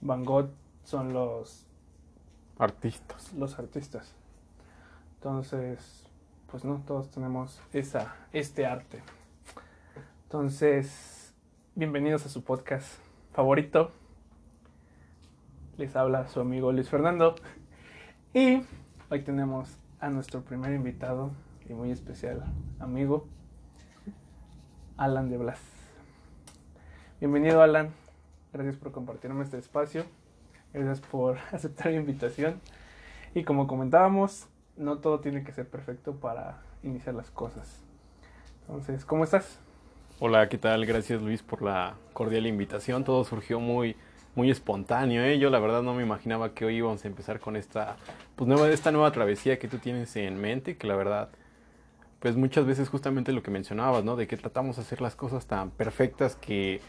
Van Gogh son los, artistas. los artistas. Entonces, pues no, todos tenemos esa, este arte. Entonces, bienvenidos a su podcast favorito. Les habla su amigo Luis Fernando. Y hoy tenemos a nuestro primer invitado y muy especial amigo, Alan de Blas. Bienvenido, Alan. Gracias por compartirme este espacio. Gracias por aceptar mi invitación. Y como comentábamos, no todo tiene que ser perfecto para iniciar las cosas. Entonces, ¿cómo estás? Hola, ¿qué tal? Gracias Luis por la cordial invitación. Todo surgió muy, muy espontáneo, ¿eh? Yo la verdad no me imaginaba que hoy íbamos a empezar con esta, pues nueva, esta nueva travesía que tú tienes en mente, que la verdad, pues muchas veces justamente lo que mencionabas, ¿no? De que tratamos de hacer las cosas tan perfectas que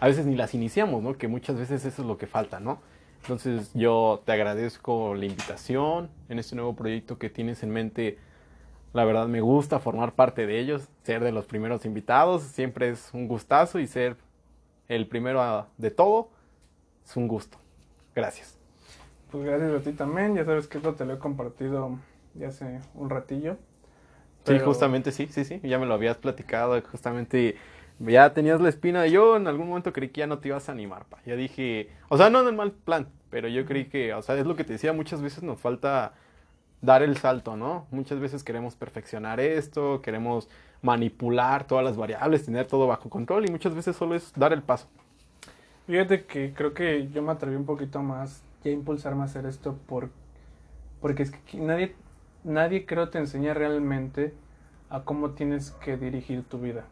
a veces ni las iniciamos, ¿no? Que muchas veces eso es lo que falta, ¿no? Entonces yo te agradezco la invitación en este nuevo proyecto que tienes en mente. La verdad me gusta formar parte de ellos, ser de los primeros invitados, siempre es un gustazo y ser el primero de todo es un gusto. Gracias. Pues gracias a ti también. Ya sabes que esto te lo he compartido ya hace un ratillo. Sí, justamente sí, sí, sí, ya me lo habías platicado, justamente ya tenías la espina. Yo en algún momento creí que ya no te ibas a animar, pa. Ya dije, o sea, no en el mal plan, pero yo creí que, o sea, es lo que te decía, muchas veces nos falta dar el salto, ¿no? Muchas veces queremos perfeccionar esto, queremos manipular todas las variables, tener todo bajo control y muchas veces solo es dar el paso. Fíjate que creo que yo me atreví un poquito más ya a impulsarme a hacer esto por, porque es que nadie, nadie creo te enseña realmente a cómo tienes que dirigir tu vida.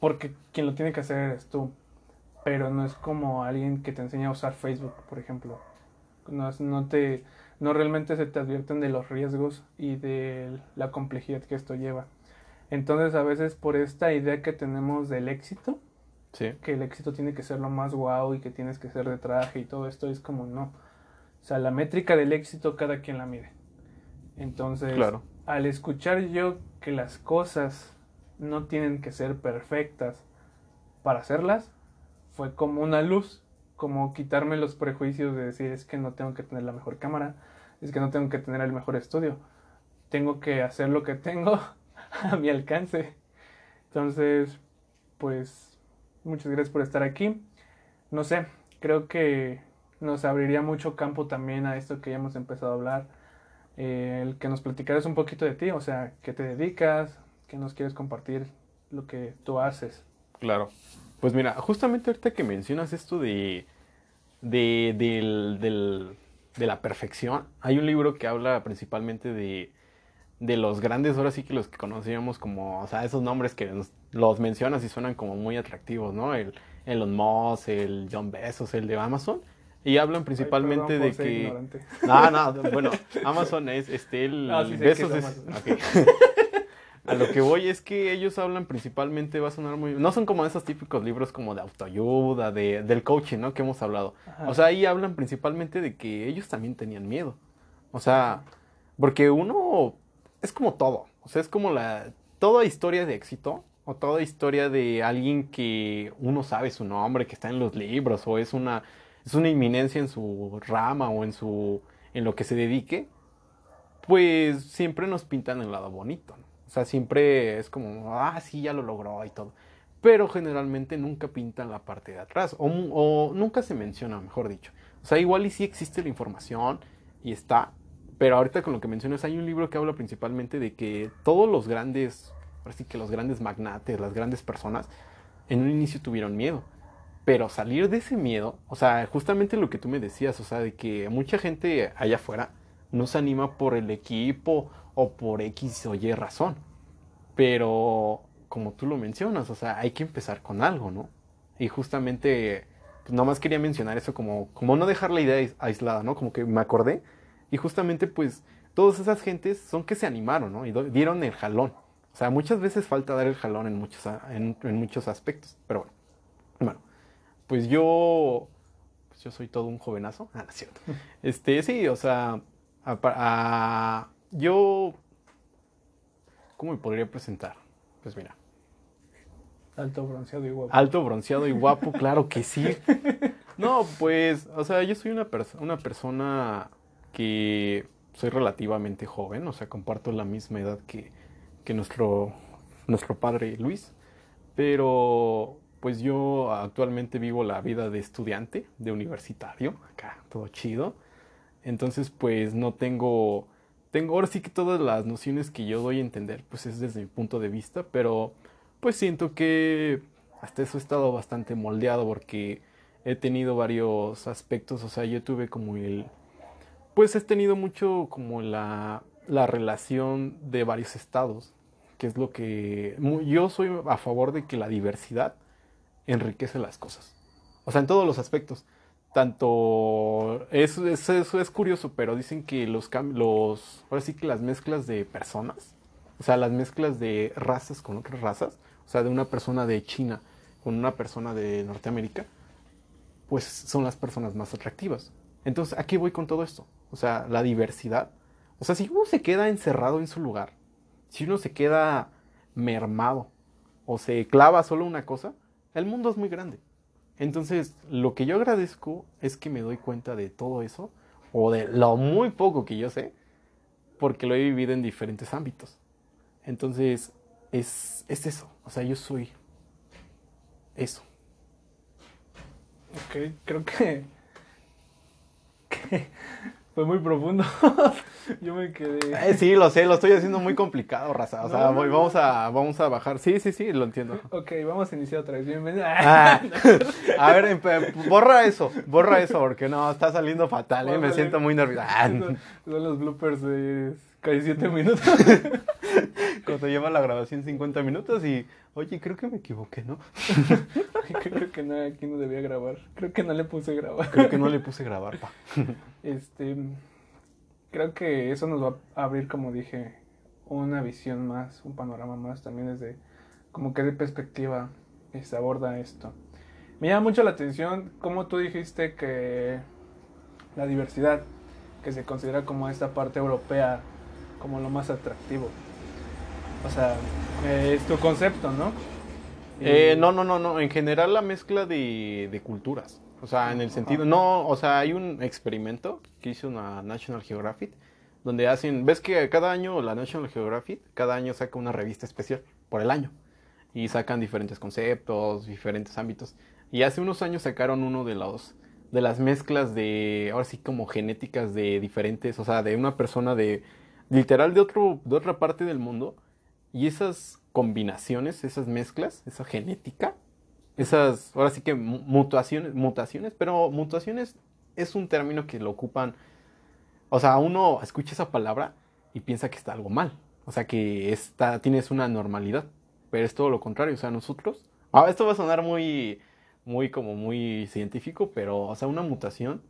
Porque quien lo tiene que hacer eres tú. Pero no es como alguien que te enseña a usar Facebook, por ejemplo. No, no te, no realmente se te advierten de los riesgos y de la complejidad que esto lleva. Entonces a veces por esta idea que tenemos del éxito, Sí. que el éxito tiene que ser lo más guau y que tienes que ser de traje y todo esto es como no. O sea, la métrica del éxito cada quien la mide. Entonces, Claro. al escuchar yo que las cosas no tienen que ser perfectas para hacerlas, fue como una luz, como quitarme los prejuicios de decir es que no tengo que tener la mejor cámara, es que no tengo que tener el mejor estudio, tengo que hacer lo que tengo a mi alcance. Entonces, pues muchas gracias por estar aquí. No sé, creo que nos abriría mucho campo también a esto que ya hemos empezado a hablar. Eh, el que nos platicaras un poquito de ti, o sea, qué te dedicas, qué nos quieres compartir, lo que tú haces. Claro. Pues mira, justamente ahorita que mencionas esto de, de, del- del- de la perfección, hay un libro que habla principalmente de, de los grandes, ahora sí que los que conocíamos como, o sea, esos nombres que nos- los mencionas y suenan como muy atractivos, ¿no? El Elon Musk, el John Bezos, el de Amazon, y hablan principalmente Ay, perdón de que... ignorante. No, no, bueno, Amazon es, este, el Ah, sí sé que Bezos es es... A lo que voy es que ellos hablan principalmente, va a sonar muy... No son como esos típicos libros como de autoayuda, de, del coaching, ¿no? Que hemos hablado. Ajá. O sea, ahí hablan principalmente de que ellos también tenían miedo. O sea, porque uno es como todo. O sea, es como la... Toda historia de éxito o toda historia de alguien que uno sabe su nombre, que está en los libros o es una, es una inminencia en su rama o en su... en lo que se dedique, pues siempre nos pintan el lado bonito, ¿no? O sea, siempre es como, ah, sí, ya lo logró y todo. Pero generalmente nunca pintan la parte de atrás, o, o nunca se menciona, mejor dicho. O sea, igual y sí existe la información y está, pero ahorita con lo que mencionas, hay un libro que habla principalmente de que todos los grandes, ahora sí que los grandes magnates, las grandes personas, en un inicio tuvieron miedo. Pero salir de ese miedo, o sea, justamente lo que tú me decías, o sea, de que mucha gente allá afuera no se anima por el equipo o por X o Y razón. Pero, como tú lo mencionas, o sea, hay que empezar con algo, ¿no? Y justamente, pues nomás quería mencionar eso como, como no dejar la idea ais- aislada, ¿no? Como que me acordé. Y justamente, pues, todas esas gentes son que se animaron, ¿no? Y dieron el jalón. O sea, muchas veces falta dar el jalón en muchos, en, en muchos aspectos. Pero bueno, bueno, pues yo, pues yo soy todo un jovenazo. Ah, no es cierto. Este, sí, o sea, a- a- yo, ¿cómo me podría presentar? Pues mira, Alto, bronceado y guapo. Alto, bronceado y guapo, claro que sí. No, pues, o sea, yo soy una, una persona que soy relativamente joven, o sea, comparto la misma edad que, que nuestro, nuestro padre Luis, pero pues yo actualmente vivo la vida de estudiante, de universitario, acá, todo chido. Entonces, pues no tengo, tengo, ahora sí que todas las nociones que yo doy a entender, pues es desde mi punto de vista, pero pues siento que hasta eso he estado bastante moldeado porque he tenido varios aspectos, o sea, yo tuve como el, pues he tenido mucho como la, la relación de varios estados, que es lo que yo soy a favor de que la diversidad enriquece las cosas. O sea, en todos los aspectos. Tanto. Eso, eso, es curioso, pero dicen que los, los. Ahora sí que las mezclas de personas. O sea, las mezclas de razas con otras razas. O sea, de una persona de China con una persona de Norteamérica. Pues son las personas más atractivas. Entonces, ¿a qué voy con todo esto? O sea, la diversidad. O sea, si uno se queda encerrado en su lugar. Si uno se queda mermado. O se clava solo una cosa el mundo es muy grande. Entonces, lo que yo agradezco es que me doy cuenta de todo eso, o de lo muy poco que yo sé, porque lo he vivido en diferentes ámbitos. Entonces, es, es eso. O sea, yo soy eso. Ok, creo que, que fue muy profundo. Yo me quedé. Eh, sí, lo sé, lo estoy haciendo muy complicado, raza. O sea, vamos, a, vamos a bajar. Sí, sí, sí, lo entiendo. Ok, vamos a iniciar otra vez. Bienvenido. Ah, a ver, borra eso, borra eso, porque no, está saliendo fatal, ¿eh? Me siento muy nervioso. Son, los bloopers de casi 7 minutos. Cuando lleva la grabación 50 minutos y, oye, creo que me equivoqué, ¿no? creo que no, aquí no debía grabar. Creo que no le puse grabar. Creo que no le puse grabar, pa. Este creo que eso nos va a abrir, como dije, una visión más, un panorama más también desde como que de perspectiva se aborda esto. Me llama mucho la atención cómo tú dijiste que la diversidad, que se considera como esta parte europea, como lo más atractivo. O sea, es tu concepto, ¿no? Eh, no, no, no, no. En general la mezcla de, de culturas. O sea, en el sentido, no, o sea, hay un experimento que hizo una National Geographic, donde hacen, ves que cada año la National Geographic, cada año saca una revista especial por el año, y sacan diferentes conceptos, diferentes ámbitos. Y hace unos años sacaron uno de los, de las mezclas de, ahora sí como genéticas de diferentes, o sea, de una persona de, literal de otro, de otra parte del mundo, y esas combinaciones, esas mezclas, esa genética, esas, ahora sí que mutaciones, mutaciones, pero mutaciones es un término que lo ocupan, o sea, uno escucha esa palabra y piensa que está algo mal, o sea, que está, tienes una normalidad, pero es todo lo contrario, o sea, nosotros, ah, esto va a sonar muy, muy como muy científico, pero, o sea, una mutación,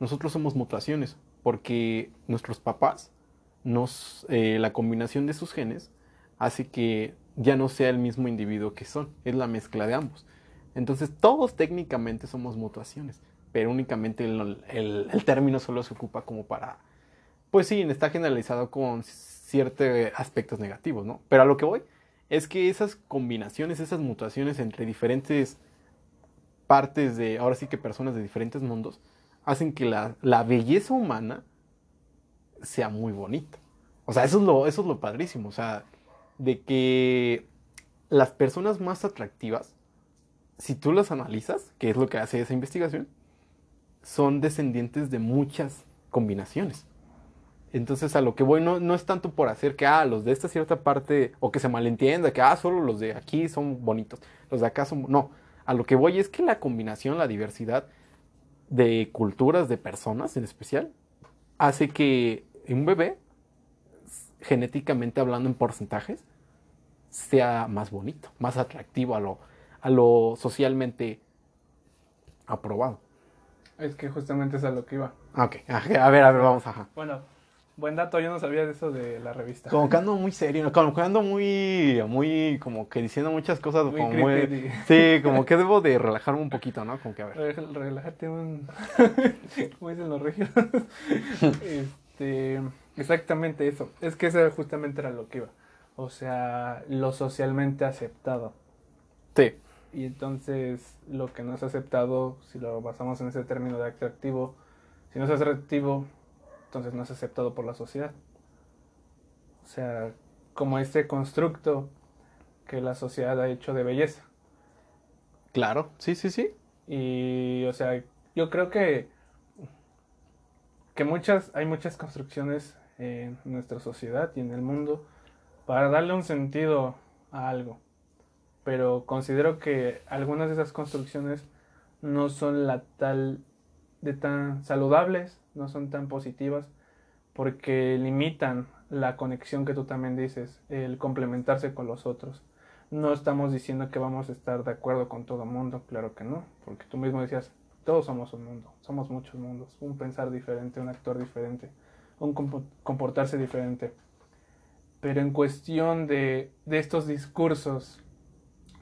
nosotros somos mutaciones, porque nuestros papás, nos, eh, la combinación de sus genes hace que ya no sea el mismo individuo que son, es la mezcla de ambos. Entonces todos técnicamente somos mutaciones, pero únicamente el, término solo se ocupa como para, pues sí, está generalizado con ciertos aspectos negativos, ¿no? Pero a lo que voy es que esas combinaciones, esas mutaciones entre diferentes partes de, ahora sí que personas de diferentes mundos, hacen que la, la belleza humana sea muy bonita. O sea, eso es, lo, eso es lo padrísimo, o sea, de que las personas más atractivas si tú las analizas, que es lo que hace esa investigación, son descendientes de muchas combinaciones. Entonces a lo que voy no, no es tanto por hacer que, ah, los de esta cierta parte, o que se malentienda, que, ah, solo los de aquí son bonitos, los de acá son... No, a lo que voy es que la combinación, la diversidad de culturas, de personas en especial, hace que un bebé, genéticamente hablando en porcentajes, sea más bonito, más atractivo a lo, a lo socialmente aprobado. Es que justamente es a lo que iba. Ok, a ver, a ver, vamos, ajá. Bueno, buen dato, yo no sabía de eso de la revista. Como que ando muy serio, como que ando muy, muy, como que diciendo muchas cosas. Muy, como muy Sí, como que debo de relajarme un poquito, ¿no? Como que a ver. Relájate un... como dicen los regios. este, exactamente eso. Es que eso justamente era lo que iba. O sea, lo socialmente aceptado Sí. Y entonces lo que no es aceptado, si lo basamos en ese término de atractivo, si no es atractivo, entonces no es aceptado por la sociedad. O sea, como este constructo que la sociedad ha hecho de belleza. Claro, sí, sí, sí. Y, o sea, yo creo que, que muchas, hay muchas construcciones en nuestra sociedad y en el mundo para darle un sentido a algo. Pero considero que algunas de esas construcciones no son la tal de tan saludables, no son tan positivas, porque limitan la conexión que tú también dices, el complementarse con los otros. No estamos diciendo que vamos a estar de acuerdo con todo el mundo, claro que no, porque tú mismo decías, todos somos un mundo, somos muchos mundos, un pensar diferente, un actor diferente, un comportarse diferente. Pero en cuestión de, de estos discursos,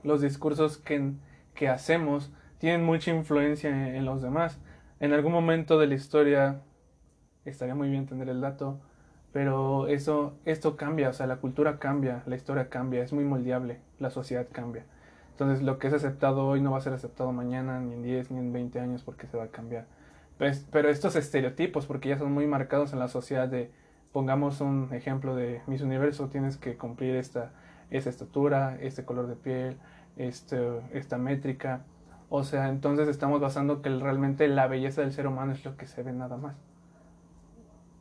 los discursos que, que hacemos tienen mucha influencia en, en los demás. En algún momento de la historia, estaría muy bien tener el dato, pero eso, esto cambia, o sea, la cultura cambia, la historia cambia, es muy moldeable, la sociedad cambia. Entonces lo que es aceptado hoy no va a ser aceptado mañana, ni en 10, ni en 20 años, porque se va a cambiar. Pues, pero estos estereotipos, porque ya son muy marcados en la sociedad de, pongamos un ejemplo de Miss Universo, tienes que cumplir esta, esta estatura, este color de piel, este, esta métrica. O sea, entonces estamos basando que realmente la belleza del ser humano es lo que se ve nada más.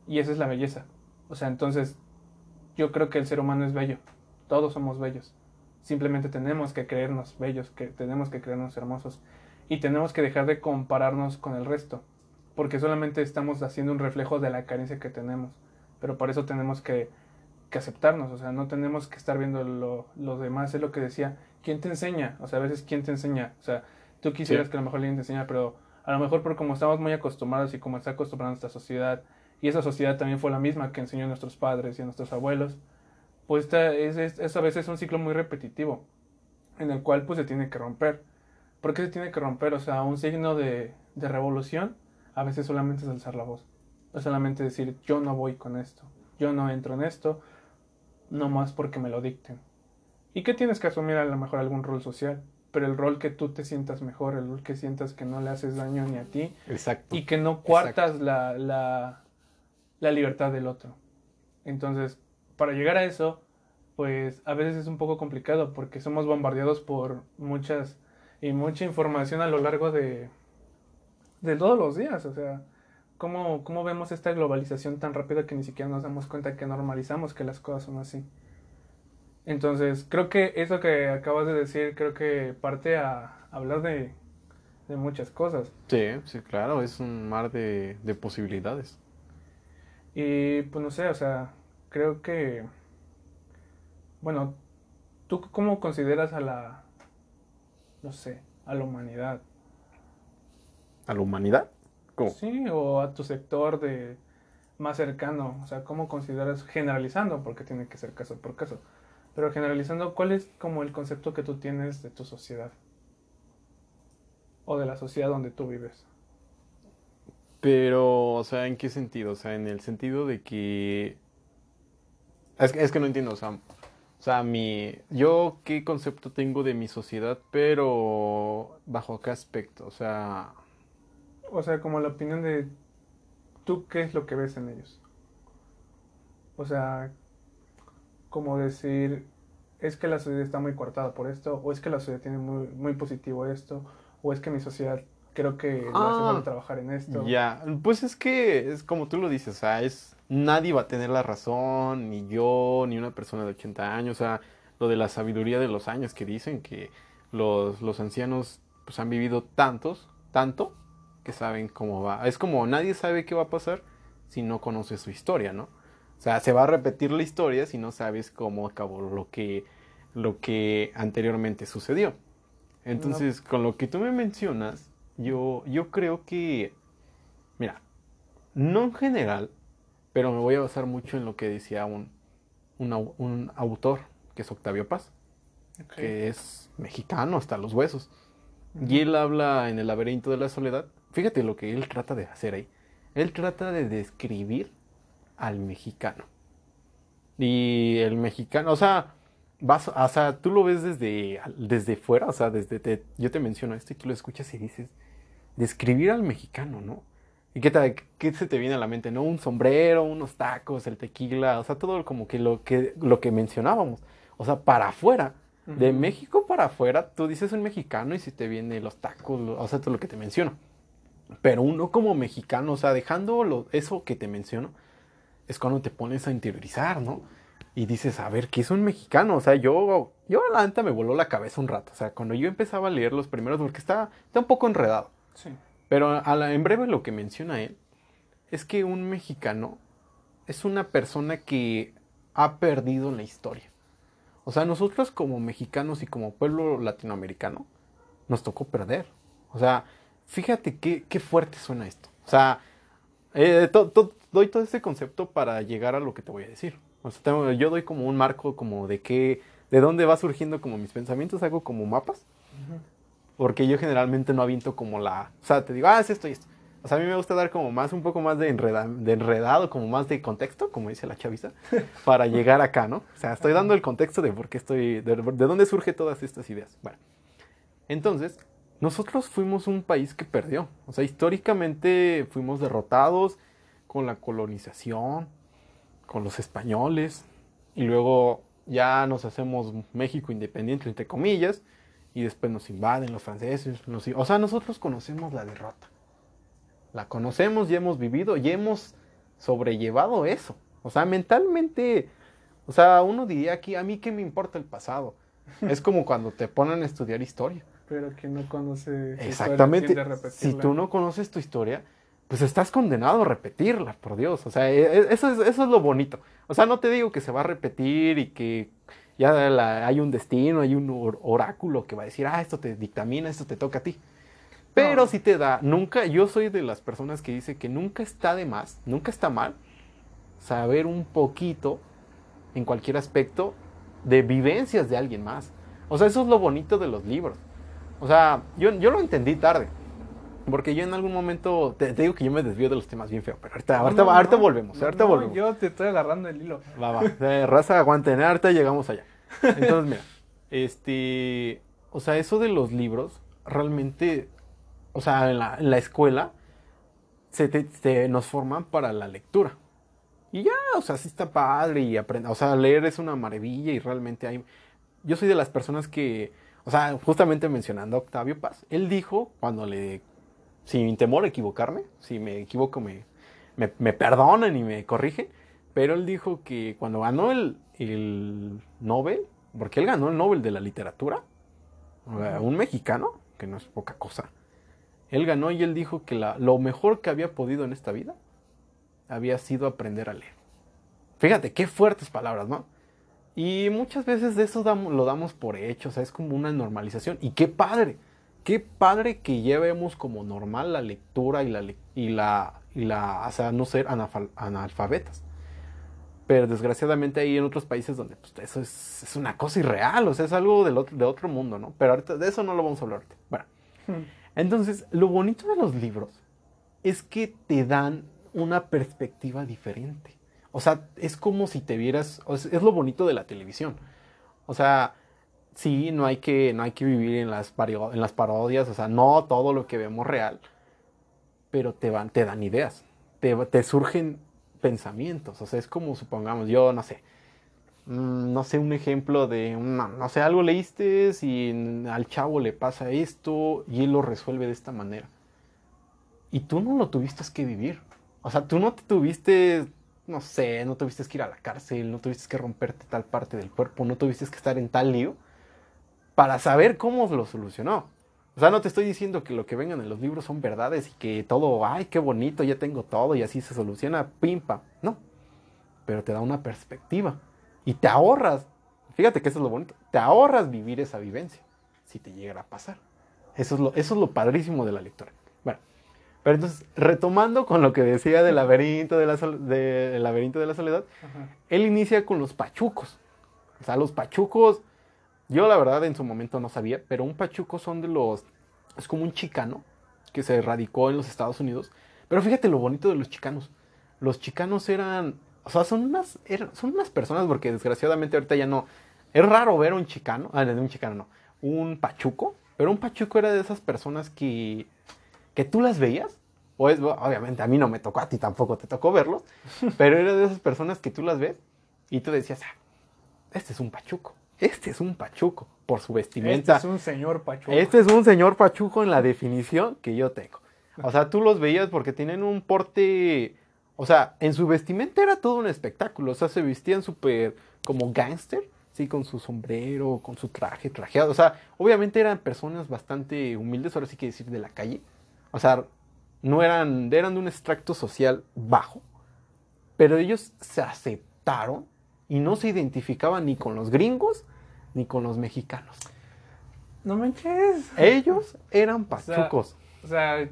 Y esa es la belleza. O sea, entonces yo creo que el ser humano es bello. Todos somos bellos. Simplemente tenemos que creernos bellos, que tenemos que creernos hermosos y tenemos que dejar de compararnos con el resto, porque solamente estamos haciendo un reflejo de la carencia que tenemos. Pero por eso tenemos que, que aceptarnos, o sea, no tenemos que estar viendo lo, lo, demás, es lo que decía, ¿quién te enseña? O sea, a veces, ¿quién te enseña? O sea, tú quisieras sí. que a lo mejor alguien te enseña, pero a lo mejor por como estamos muy acostumbrados y como está acostumbrada nuestra sociedad, y esa sociedad también fue la misma que enseñó a nuestros padres y a nuestros abuelos, pues esta, es, es, es, a veces un ciclo muy repetitivo, en el cual pues se tiene que romper. ¿Por qué se tiene que romper? O sea, un signo de, de revolución a veces solamente es alzar la voz. O solamente decir, yo no voy con esto, yo no entro en esto, no más porque me lo dicten. ¿Y qué tienes que asumir a lo mejor algún rol social? Pero el rol que tú te sientas mejor, el rol que sientas que no le haces daño ni a ti. Exacto. Y que no cuartas la, la, la libertad del otro. Entonces, para llegar a eso, pues a veces es un poco complicado porque somos bombardeados por muchas y mucha información a lo largo de, de todos los días. O sea, ¿cómo, ¿cómo vemos esta globalización tan rápida que ni siquiera nos damos cuenta que normalizamos que las cosas son así? Entonces, creo que eso que acabas de decir, creo que parte a hablar de, de muchas cosas. Sí, sí, claro, es un mar de, de posibilidades. Y pues no sé, o sea, creo que, bueno, ¿tú cómo consideras a la, no sé, a la humanidad? ¿A la humanidad? ¿Cómo? Sí, o a tu sector de más cercano, o sea, ¿cómo consideras, generalizando, porque tiene que ser caso por caso, pero generalizando, ¿cuál es como el concepto que tú tienes de tu sociedad? O de la sociedad donde tú vives. Pero, o sea, ¿en qué sentido? O sea, en el sentido de que... Es que, es que no entiendo, o sea, o sea, mi... Yo qué concepto tengo de mi sociedad, pero bajo qué aspecto, o sea... O sea, como la opinión de tú qué es lo que ves en ellos. O sea, como decir, es que la sociedad está muy cortada por esto, o es que la sociedad tiene muy, muy positivo esto, o es que mi sociedad creo que Ah, hace falta trabajar en esto. Ya, pues es que es como tú lo dices, o sea, es nadie va a tener la razón, ni yo, ni una persona de 80 años, o sea, lo de la sabiduría de los años que dicen que los, los ancianos pues han vivido tantos, tanto, que saben cómo va. Es como nadie sabe qué va a pasar si no conoce su historia, ¿no? O sea, se va a repetir la historia si no sabes cómo acabó lo que, lo que anteriormente sucedió. Entonces, con lo que tú me mencionas, yo, yo creo que, mira, no en general, pero me voy a basar mucho en lo que decía un, un, un autor, que es Octavio Paz, que es mexicano hasta los huesos. Y él habla en El laberinto de la soledad. Fíjate lo que él trata de hacer ahí. Él trata de describir al mexicano. Y el mexicano, o sea, vas, o sea, tú lo ves desde, desde fuera, o sea, desde, te- yo te menciono esto y tú lo escuchas y dices, describir al mexicano, ¿no? ¿Y qué, te- qué se te viene a la mente, no? Un sombrero, unos tacos, el tequila, o sea, todo como que lo que, lo que mencionábamos. O sea, para afuera, de. México para afuera, tú dices un mexicano y si te viene los tacos, lo- o sea, todo lo que te menciono. Pero uno como mexicano, o sea, dejando lo- eso que te menciono, es cuando te pones a interiorizar, ¿no? Y dices, a ver, ¿qué es un mexicano? O sea, yo, yo la neta me voló la cabeza un rato. O sea, cuando yo empezaba a leer los primeros, porque está, está un poco enredado. Sí. Pero a la- en breve lo que menciona él es que un mexicano es una persona que ha perdido la historia. O sea, nosotros como mexicanos y como pueblo latinoamericano nos tocó perder. O sea, fíjate qué, qué fuerte suena esto. O sea, eh, to- to- doy todo este concepto para llegar a lo que te voy a decir. O sea, tengo- yo doy como un marco como de qué, de dónde va surgiendo como mis pensamientos, hago como mapas. Ujú. Porque yo generalmente no aviento como la... O sea, te digo, ah, es esto y esto. O sea, a mí me gusta dar como más, un poco más de, enreda- de enredado, como más de contexto, como dice la chaviza, para llegar acá, ¿no? O sea, estoy dando el contexto de por qué estoy... De, de dónde surgen todas estas ideas. Bueno, entonces, nosotros fuimos un país que perdió. O sea, históricamente fuimos derrotados con la colonización, con los españoles, y luego ya nos hacemos México independiente, entre comillas, y después nos invaden los franceses. nos- o sea, nosotros conocemos la derrota. La conocemos y hemos vivido y hemos sobrellevado eso. O sea, mentalmente, o sea, uno diría aquí, a mí qué me importa el pasado. Es como cuando te ponen a estudiar historia. Pero que no conoce. historia Exactamente. tiende a Si tú no conoces tu historia, pues estás condenado a repetirla, por Dios. O sea, e- e- eso es, eso es lo bonito. O sea, no te digo que se va a repetir y que ya la- hay un destino, hay un or- oráculo que va a decir, ah, esto te dictamina, esto te toca a ti. Pero No. si te da, nunca, yo soy de las personas que dice que nunca está de más, nunca está mal saber un poquito en cualquier aspecto de vivencias de alguien más. O sea, eso es lo bonito de los libros. O sea, yo, yo lo entendí tarde. Porque yo en algún momento, te, te digo que yo me desvío de los temas bien feo, pero ahorita, No, ahorita, no, ahorita no. volvemos, ahorita volvemos. Yo te estoy agarrando el hilo. Va, va. Eh, raza, aguanten, ahorita llegamos allá. Entonces, mira, este, o sea, eso de los libros, realmente, o sea, en la, en la escuela, se, te- se nos forman para la lectura. Y ya, o sea, sí está padre y aprende, o sea, leer es una maravilla y realmente hay, yo soy de las personas que, o sea, justamente mencionando a Octavio Paz, él dijo cuando le, sin temor a equivocarme, si me equivoco me, me, me perdonan y me corrigen, pero él dijo que cuando ganó el, el Nobel, porque él ganó el Nobel de la literatura, un mexicano, que no es poca cosa, él ganó y él dijo que la- lo mejor que había podido en esta vida había sido aprender a leer. Fíjate, qué fuertes palabras, ¿no? Y muchas veces de eso damos- lo damos por hecho, o sea, es como una normalización. Y qué padre, qué padre que llevemos como normal la lectura y la, y la, y la o sea, no ser analfabetas. Pero desgraciadamente hay en otros países donde pues, eso es, es una cosa irreal, o sea, es algo del otro, de otro mundo, ¿no? Pero ahorita de eso no lo vamos a hablar ahorita. Bueno, entonces, lo bonito de los libros es que te dan una perspectiva diferente. O sea, es como si te vieras, o sea, es lo bonito de la televisión. O sea, sí, no hay que, no hay que vivir en las, en las parodias, o sea, no todo lo que vemos real, pero te, van, te dan ideas, te, te surgen pensamientos. O sea, es como, supongamos, yo no sé, mm, no sé, un ejemplo de, una, no sé, algo leíste y al chavo le pasa esto y él lo resuelve de esta manera. Y tú no lo tuviste que vivir. O sea, tú no te tuviste, no sé, no tuviste que ir a la cárcel, no tuviste que romperte tal parte del cuerpo, no tuviste que estar en tal lío para saber cómo lo solucionó. O sea, no te estoy diciendo que lo que vengan en los libros son verdades y que todo, ay, qué bonito, ya tengo todo y así se soluciona, pimpa. No. Pero te da una perspectiva y te ahorras. Fíjate que eso es lo bonito. Te ahorras vivir esa vivencia si te llegara a pasar. Eso es lo, eso es lo padrísimo de la lectura. Bueno, pero entonces, retomando con lo que decía del laberinto de la, de- el laberinto de la soledad, Ajá. él inicia con los pachucos. O sea, los pachucos, yo la verdad en su momento no sabía, pero un pachuco son de los, es como un chicano que se radicó en los Estados Unidos. Pero fíjate lo bonito de los chicanos. Los chicanos eran, o sea, son unas, eran- son unas personas porque desgraciadamente ahorita ya no, Es raro ver un chicano, ah, un chicano no, un pachuco, pero un pachuco era de esas personas que, que tú las veías. Pues, obviamente a mí no me tocó, a ti tampoco te tocó verlos, pero era de esas personas que tú las ves y tú decías, ah, este es un pachuco, este es un pachuco por su vestimenta. Este es un señor pachuco. Este es un señor pachuco en la definición que yo tengo. O sea, tú los veías porque tienen un porte, o sea, en su vestimenta era todo un espectáculo, o sea, se vestían súper como gángster, sí, con su sombrero, con su traje, trajeado, o sea, obviamente eran personas bastante humildes, ahora sí que decir de la calle, o sea, no eran, eran de un extracto social bajo, pero ellos se aceptaron y no se identificaban ni con los gringos ni con los mexicanos. No manches. Ellos eran pachucos. O sea,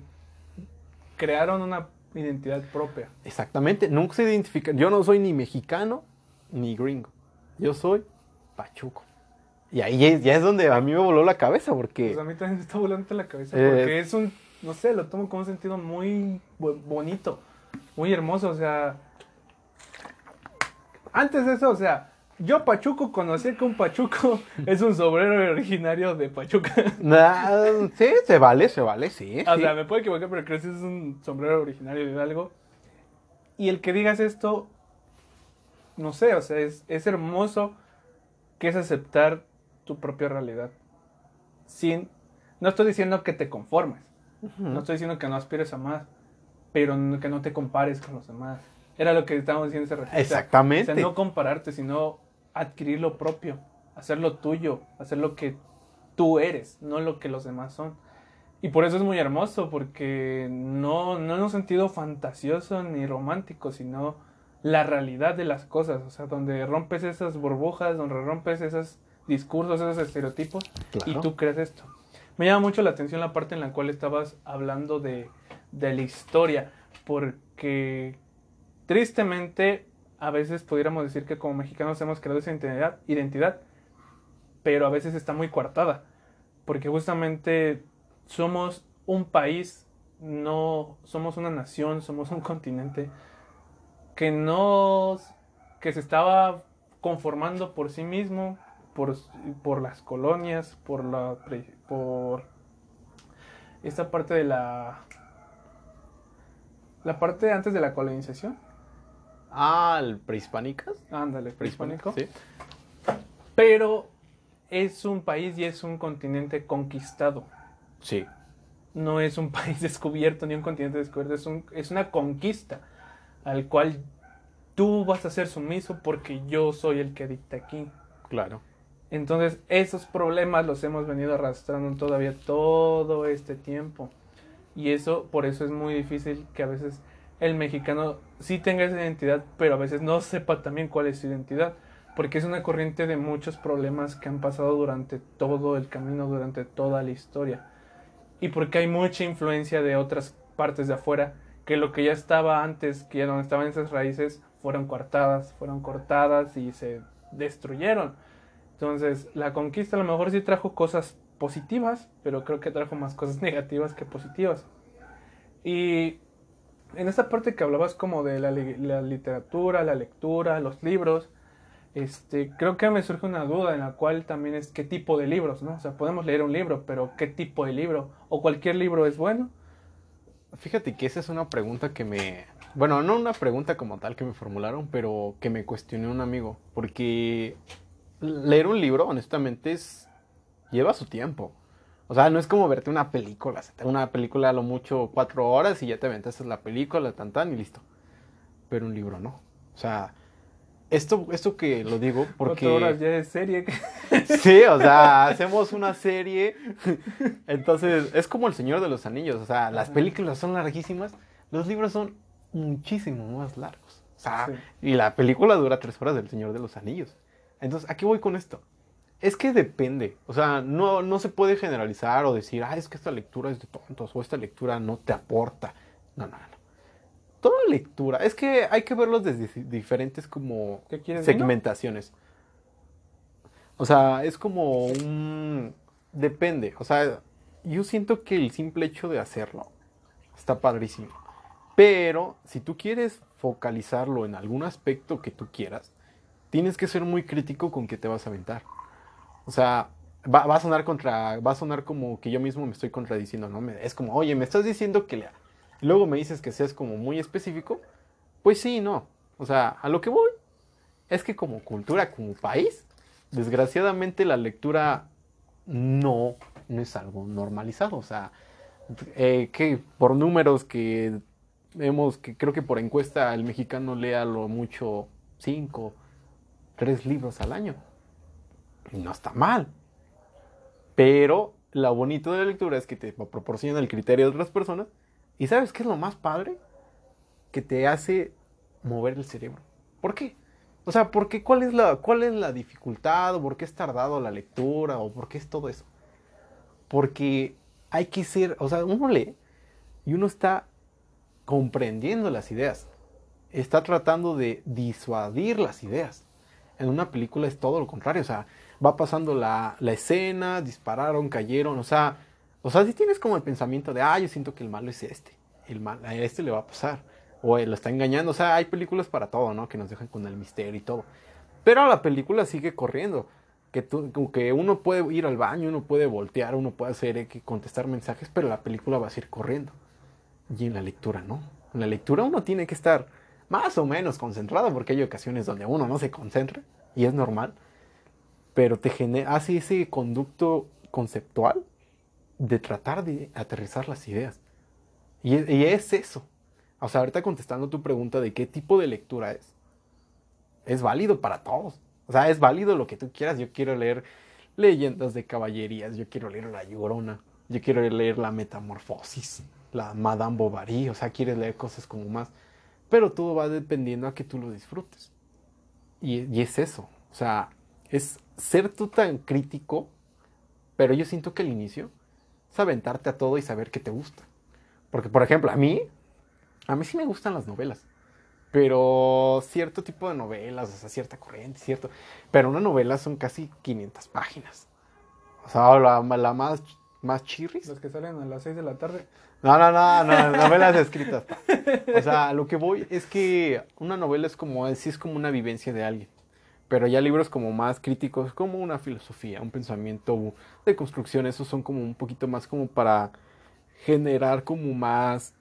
crearon una identidad propia. Exactamente, nunca se identifican. Yo no soy ni mexicano ni gringo. Yo soy pachuco. Y ahí ya es donde a mí me voló la cabeza porque... Pues a mí también me está volando la cabeza porque eh, es un, no sé, lo tomo con un sentido muy bonito, muy hermoso, o sea... Antes de eso, o sea, yo Pachuco conocí que un Pachuco es un sombrero originario de Pachuca. sí, se vale, se vale, sí. O sea, me puedo equivocar, pero creo que es un sombrero originario de algo. Y el que digas esto, no sé, o sea, es, hermoso que es aceptar tu propia realidad. Sin, no estoy diciendo que te conformes, no estoy diciendo que no aspires a más, pero que no te compares con los demás. Era lo que estábamos diciendo hace Exactamente. O sea, no compararte, sino adquirir lo propio, hacer lo tuyo, hacer lo que tú eres, no lo que los demás son. Y por eso es muy hermoso, porque no, no en un sentido fantasioso ni romántico, sino la realidad de las cosas, o sea, donde rompes esas burbujas, donde rompes esos discursos, esos estereotipos, y tú crees esto. Me llama mucho la atención la parte en la cual estabas hablando de, de la historia, porque tristemente a veces pudiéramos decir que como mexicanos hemos creado esa identidad, identidad, pero a veces está muy coartada, porque justamente somos un país, no somos una nación, somos un continente que no que se estaba conformando por sí mismo, por, por las colonias, por la por esta parte de la la parte antes de la colonización Ah, el prehispánicas. Ándale, prehispánico. Sí. Pero es un país y es un continente conquistado. Sí. No es un país descubierto ni un continente descubierto, es, un, es una conquista al cual tú vas a ser sumiso porque yo soy el que dicta aquí. Claro. Entonces, esos problemas los hemos venido arrastrando todavía todo este tiempo. Y eso, por eso es muy difícil que a veces el mexicano sí tenga esa identidad, pero a veces no sepa también cuál es su identidad, porque es una corriente de muchos problemas que han pasado durante todo el camino, durante toda la historia. Y porque hay mucha influencia de otras partes de afuera, que lo que ya estaba antes, que ya donde estaban esas raíces, fueron cortadas, fueron cortadas y se destruyeron. Entonces, la conquista a lo mejor sí trajo cosas positivas, pero creo que trajo más cosas negativas que positivas. Y en esta parte que hablabas como de la, literatura, la lectura, los libros, este, creo que me surge una duda en la cual también es qué tipo de libros, ¿no? O sea, podemos leer un libro, pero ¿qué tipo de libro? ¿O cualquier libro es bueno? Fíjate que esa es una pregunta que me... Bueno, no una pregunta como tal que me formularon, pero que me cuestionó un amigo. Porque leer un libro, honestamente, es... lleva su tiempo. O sea, no es como verte una película. Una película a lo mucho cuatro horas y ya te aventaste la película, tan tan y listo. Pero un libro no. O sea, esto, esto que lo digo porque... Cuatro horas ya es serie. sí, o sea, hacemos una serie. Entonces, es como El Señor de los Anillos. O sea, las películas son larguísimas. Los libros son muchísimo más largos. O sea, y la película dura tres horas del Señor de los Anillos. Entonces, ¿a qué voy con esto? Es que depende. O sea, no, no se puede generalizar o decir, ah, es que esta lectura es de tontos o esta lectura no te aporta. No, no, no. Toda lectura. Es que hay que verlos desde diferentes como segmentaciones. O sea, es como un... Depende. O sea, yo siento que el simple hecho de hacerlo está padrísimo. Pero si tú quieres focalizarlo en algún aspecto que tú quieras, tienes que ser muy crítico con qué te vas a aventar. O sea, va, a sonar contra, va a sonar como que yo mismo me estoy contradiciendo, ¿no? Es como, oye, me estás diciendo que lea. Luego me dices que seas como muy específico. Pues sí, no. O sea, a lo que voy es que como cultura, como país, desgraciadamente la lectura no, no es algo normalizado. O sea, eh, que por números que vemos, que creo que por encuesta el mexicano lea lo mucho cinco, tres libros al año. No está mal. Pero lo bonito de la lectura es que te proporciona el criterio de otras personas. ¿Y sabes qué es lo más padre? Que te hace mover el cerebro. ¿Por qué? O sea, ¿por qué? ¿Cuál es la, cuál es la dificultad? ¿O por qué es tardado la lectura? ¿O por qué es todo eso? Porque hay que ser, o sea, uno lee y uno está comprendiendo las ideas. Está tratando de disuadir las ideas. En una película es todo lo contrario, o sea, va pasando la, la escena, dispararon, cayeron, o sea, o sea, si tienes como el pensamiento de, ah, yo siento que el malo es este, el mal, a este le va a pasar, o él lo está engañando, o sea, hay películas para todo, ¿no? Que nos dejan con el misterio y todo. Pero la película sigue corriendo, que, tú, que uno puede ir al baño, uno puede voltear, uno puede hacer, que contestar mensajes, pero la película va a seguir corriendo. Y en la lectura no. En la lectura uno tiene que estar más o menos concentrado, porque hay ocasiones donde uno no se concentra, y es normal, pero te genera, hace ese conducto conceptual de tratar de aterrizar las ideas. Y, y es eso. O sea, ahorita contestando tu pregunta de qué tipo de lectura es, es válido para todos. O sea, es válido lo que tú quieras. Yo quiero leer leyendas de caballerías, yo quiero leer La Llorona, yo quiero leer La Metamorfosis, la Madame Bovary, o sea, quieres leer cosas como más. Pero todo va dependiendo a que tú lo disfrutes. Y, y es eso. O sea, es ser tú tan crítico, pero yo siento que al inicio es aventarte a todo y saber qué te gusta. Porque, por ejemplo, a mí, a mí sí me gustan las novelas. Pero cierto tipo de novelas, o sea, cierta corriente, cierto. Pero una novela son casi 500 páginas. O sea, la, la más, más chirris. Los que salen a las 6 de la tarde. No, no, no, no, novelas escritas. O sea, lo que voy es que una novela es como, sí es como una vivencia de alguien. Pero ya libros como más críticos, como una filosofía, un pensamiento de construcción, esos son como un poquito más como para generar como más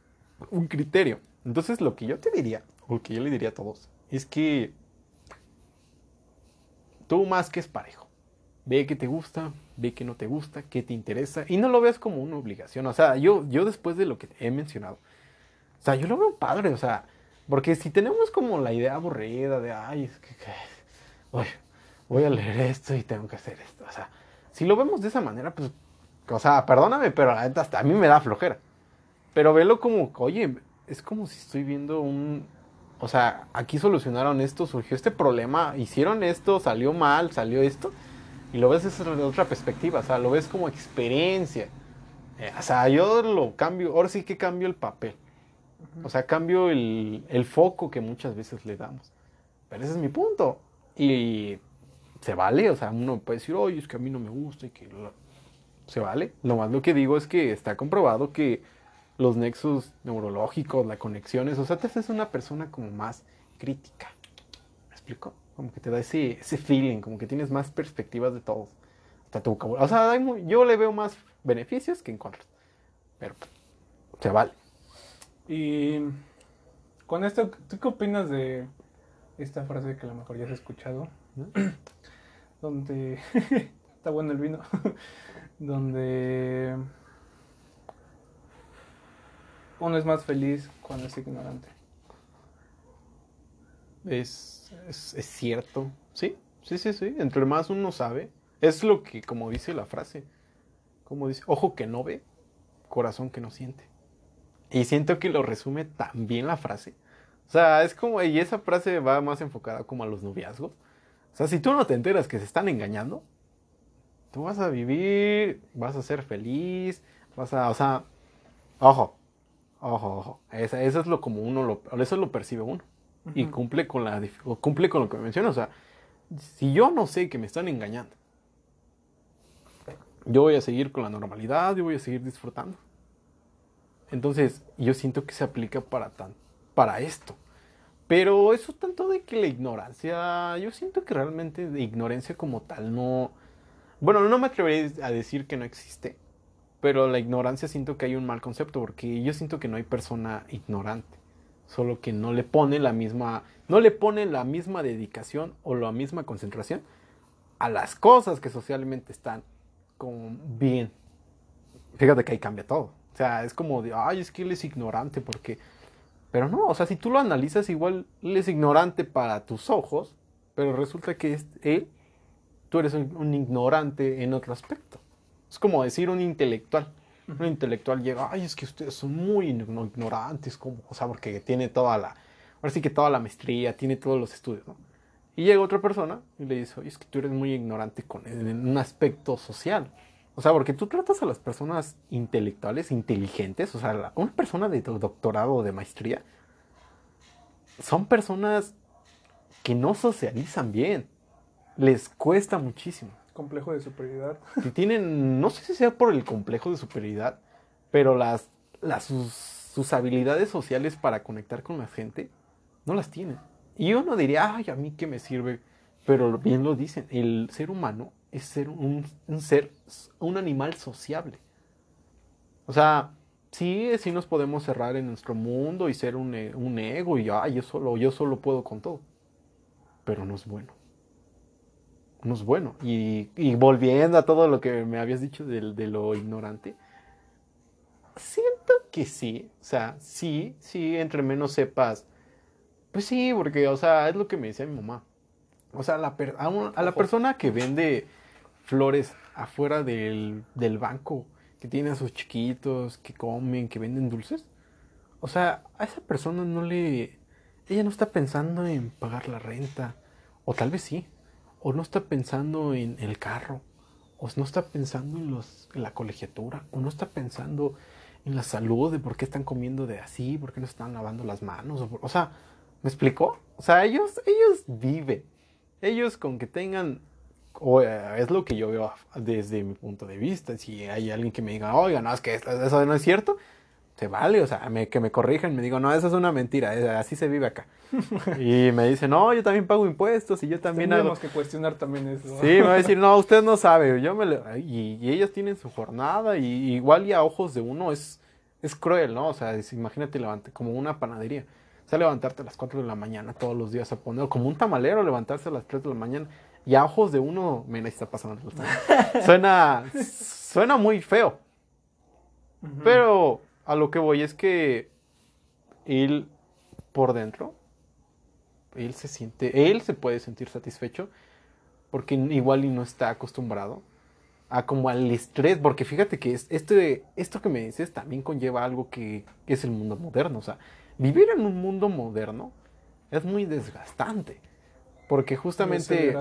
un criterio. Entonces lo que yo te diría, o lo que yo le diría a todos, es que tú más que es parejo. Ve que te gusta, ve que no te gusta, qué te interesa, y no lo veas como una obligación. O sea, yo, yo después de lo que he mencionado, o sea, yo lo veo padre, o sea, porque si tenemos como la idea aburrida de, ay, es que, oye, voy a leer esto y tengo que hacer esto. O sea, si lo vemos de esa manera, pues, o sea, perdóname, pero la neta hasta a mí me da flojera. Pero velo como, oye, es como si estoy viendo un... O sea, aquí solucionaron esto, surgió este problema, hicieron esto, salió mal, salió esto, y lo ves desde otra perspectiva, o sea, lo ves como experiencia. Eh, o sea, yo lo cambio, ahora sí que cambio el papel. O sea, cambio el, el foco que muchas veces le damos. Pero ese es mi punto. Y se vale, o sea, uno puede decir, oye, es que a mí no me gusta y que se vale. Lo más lo que digo es que está comprobado que los nexos neurológicos, las conexiones, o sea, te haces una persona como más crítica. ¿Me explico? Como que te da ese, ese feeling, como que tienes más perspectivas de todo. Hasta tu vocabulario. O sea, yo le veo más beneficios que en contras. Pero se vale. Y con esto, ¿tú qué opinas de esta frase que a lo mejor ya has escuchado, donde está bueno el vino, donde uno es más feliz cuando es ignorante. Es, es, es, cierto, sí, sí, sí, sí, entre más uno sabe, es lo que, como dice la frase, como dice, ojo que no ve, corazón que no siente. Y siento que lo resume tan bien la frase o sea, es como, y esa frase va más enfocada como a los noviazgos. O sea, si tú no te enteras que se están engañando, tú vas a vivir, vas a ser feliz, vas a, o sea, ojo, ojo, ojo. Eso, eso es lo como uno lo, eso lo percibe uno. Uh -huh. Y cumple con la, cumple con lo que menciona. O sea, si yo no sé que me están engañando, yo voy a seguir con la normalidad, yo voy a seguir disfrutando. Entonces, yo siento que se aplica para tanto para esto. Pero eso tanto de que la ignorancia, yo siento que realmente de ignorancia como tal no... Bueno, no me atrevería a decir que no existe, pero la ignorancia siento que hay un mal concepto, porque yo siento que no hay persona ignorante, solo que no le pone la misma, no le pone la misma dedicación o la misma concentración a las cosas que socialmente están como bien. Fíjate que ahí cambia todo. O sea, es como de, ay, es que él es ignorante porque... Pero no, o sea, si tú lo analizas, igual él es ignorante para tus ojos, pero resulta que es él, tú eres un, un ignorante en otro aspecto. Es como decir un intelectual. Un intelectual llega, ay, es que ustedes son muy ignorantes, como, o sea, porque tiene toda la, ahora sí que toda la maestría, tiene todos los estudios, ¿no? Y llega otra persona y le dice, oye, es que tú eres muy ignorante con, en un aspecto social. O sea, porque tú tratas a las personas intelectuales, inteligentes, o sea, una persona de doctorado o de maestría, son personas que no socializan bien. Les cuesta muchísimo. Complejo de superioridad. Y tienen, no sé si sea por el complejo de superioridad, pero las, las sus, sus habilidades sociales para conectar con la gente no las tienen. Y uno diría, ay, a mí qué me sirve. Pero bien lo dicen, el ser humano es ser un, un ser, un animal sociable. O sea, sí, sí nos podemos cerrar en nuestro mundo y ser un, e- un ego y yo solo, yo solo puedo con todo. Pero no es bueno. No es bueno. Y, y volviendo a todo lo que me habías dicho de, de lo ignorante, siento que sí. O sea, sí, sí, entre menos sepas. Pues sí, porque, o sea, es lo que me decía mi mamá. O sea, la per- a, un- a la persona que vende flores afuera del, del banco, que tiene a sus chiquitos, que comen, que venden dulces. O sea, a esa persona no le... Ella no está pensando en pagar la renta. O tal vez sí. O no está pensando en el carro. O no está pensando en, los, en la colegiatura. O no está pensando en la salud, de por qué están comiendo de así, por qué no están lavando las manos. O, o sea, ¿me explicó? O sea, ellos, ellos viven. Ellos con que tengan, o eh, es lo que yo veo desde mi punto de vista. Si hay alguien que me diga, oiga, no, es que eso no es cierto, se vale, o sea, me- que me corrijan, me digo, no, eso es una mentira, así se vive acá. y me dice, no, yo también pago impuestos y yo también hago... Tendríamos que cuestionar también eso. Sí, me va a decir, no, usted no sabe, yo me le- y, y ellos tienen su jornada y igual y a ojos de uno es, es cruel, ¿no? O sea, es- imagínate levante, como una panadería. O sea, levantarte a las 4 de la mañana todos los días a poner, como un tamalero, levantarse a las 3 de la mañana y a ojos de uno, mira, está pasando. Suena, suena muy feo, pero a lo que voy es que él por dentro, él se siente, él se puede sentir satisfecho porque igual y no está acostumbrado a como al estrés, porque fíjate que es, este, esto que me dices también conlleva algo que, que es el mundo moderno, o sea, vivir en un mundo moderno es muy desgastante, porque justamente...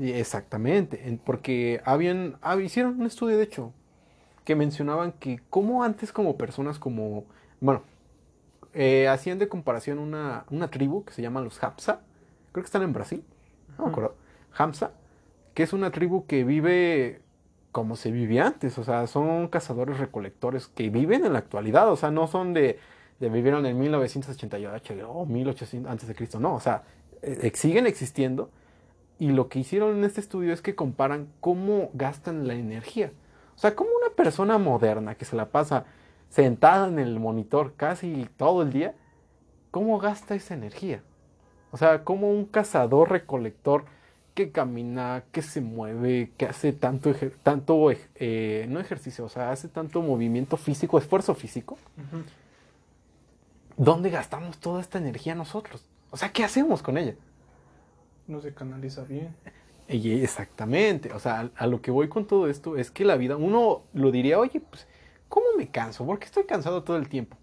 Exactamente, en- porque habían, hab- hicieron un estudio de hecho que mencionaban que como antes como personas como, bueno, eh, hacían de comparación una, una tribu que se llama los Hapsa, creo que están en Brasil, no me acuerdo, Hamsa, que es una tribu que vive como se vivía antes, o sea, son cazadores recolectores que viven en la actualidad, o sea, no son de, de vivieron en 1988 o 1800 antes de Cristo, no, o sea, eh, siguen existiendo y lo que hicieron en este estudio es que comparan cómo gastan la energía. O sea, cómo una persona moderna que se la pasa sentada en el monitor casi todo el día, cómo gasta esa energía. O sea, cómo un cazador recolector que camina, que se mueve, que hace tanto, ejer- tanto eh, no ejercicio, o sea, hace tanto movimiento físico, esfuerzo físico. ¿dónde gastamos toda esta energía nosotros? O sea, ¿qué hacemos con ella? No se canaliza bien. Y exactamente, o sea, a, a lo que voy con todo esto es que la vida, uno lo diría, oye, pues, ¿cómo me canso? Porque estoy cansado todo el tiempo.